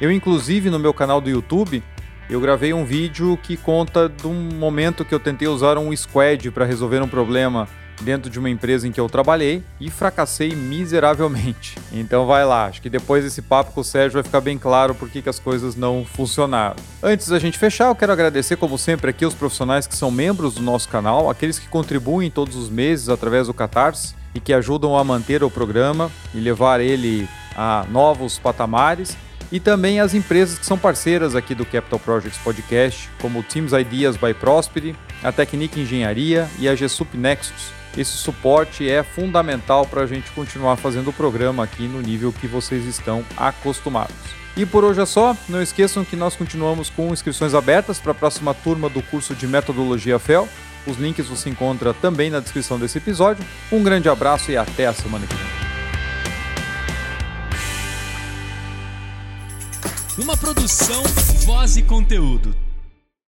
Speaker 3: Eu inclusive no meu canal do YouTube eu gravei um vídeo que conta de um momento que eu tentei usar um squad para resolver um problema dentro de uma empresa em que eu trabalhei e fracassei miseravelmente. Então vai lá, acho que depois desse papo com o Sérgio vai ficar bem claro por que, as coisas não funcionaram. Antes da gente fechar, eu quero agradecer, como sempre, aqui os profissionais que são membros do nosso canal, aqueles que contribuem todos os meses através do Catarse e que ajudam a manter o programa e levar ele a novos patamares e também as empresas que são parceiras aqui do Capital Projects Podcast, como o Teams Ideas by Prosperity, a Technique Engenharia e a GSUP Nexus. Esse suporte é fundamental para a gente continuar fazendo o programa aqui no nível que vocês estão acostumados. E por hoje é só. Não esqueçam que nós continuamos com inscrições abertas para a próxima turma do curso de Metodologia FEL. Os links você encontra também na descrição desse episódio. Um grande abraço e até a semana que vem.
Speaker 6: Uma produção, voz e conteúdo.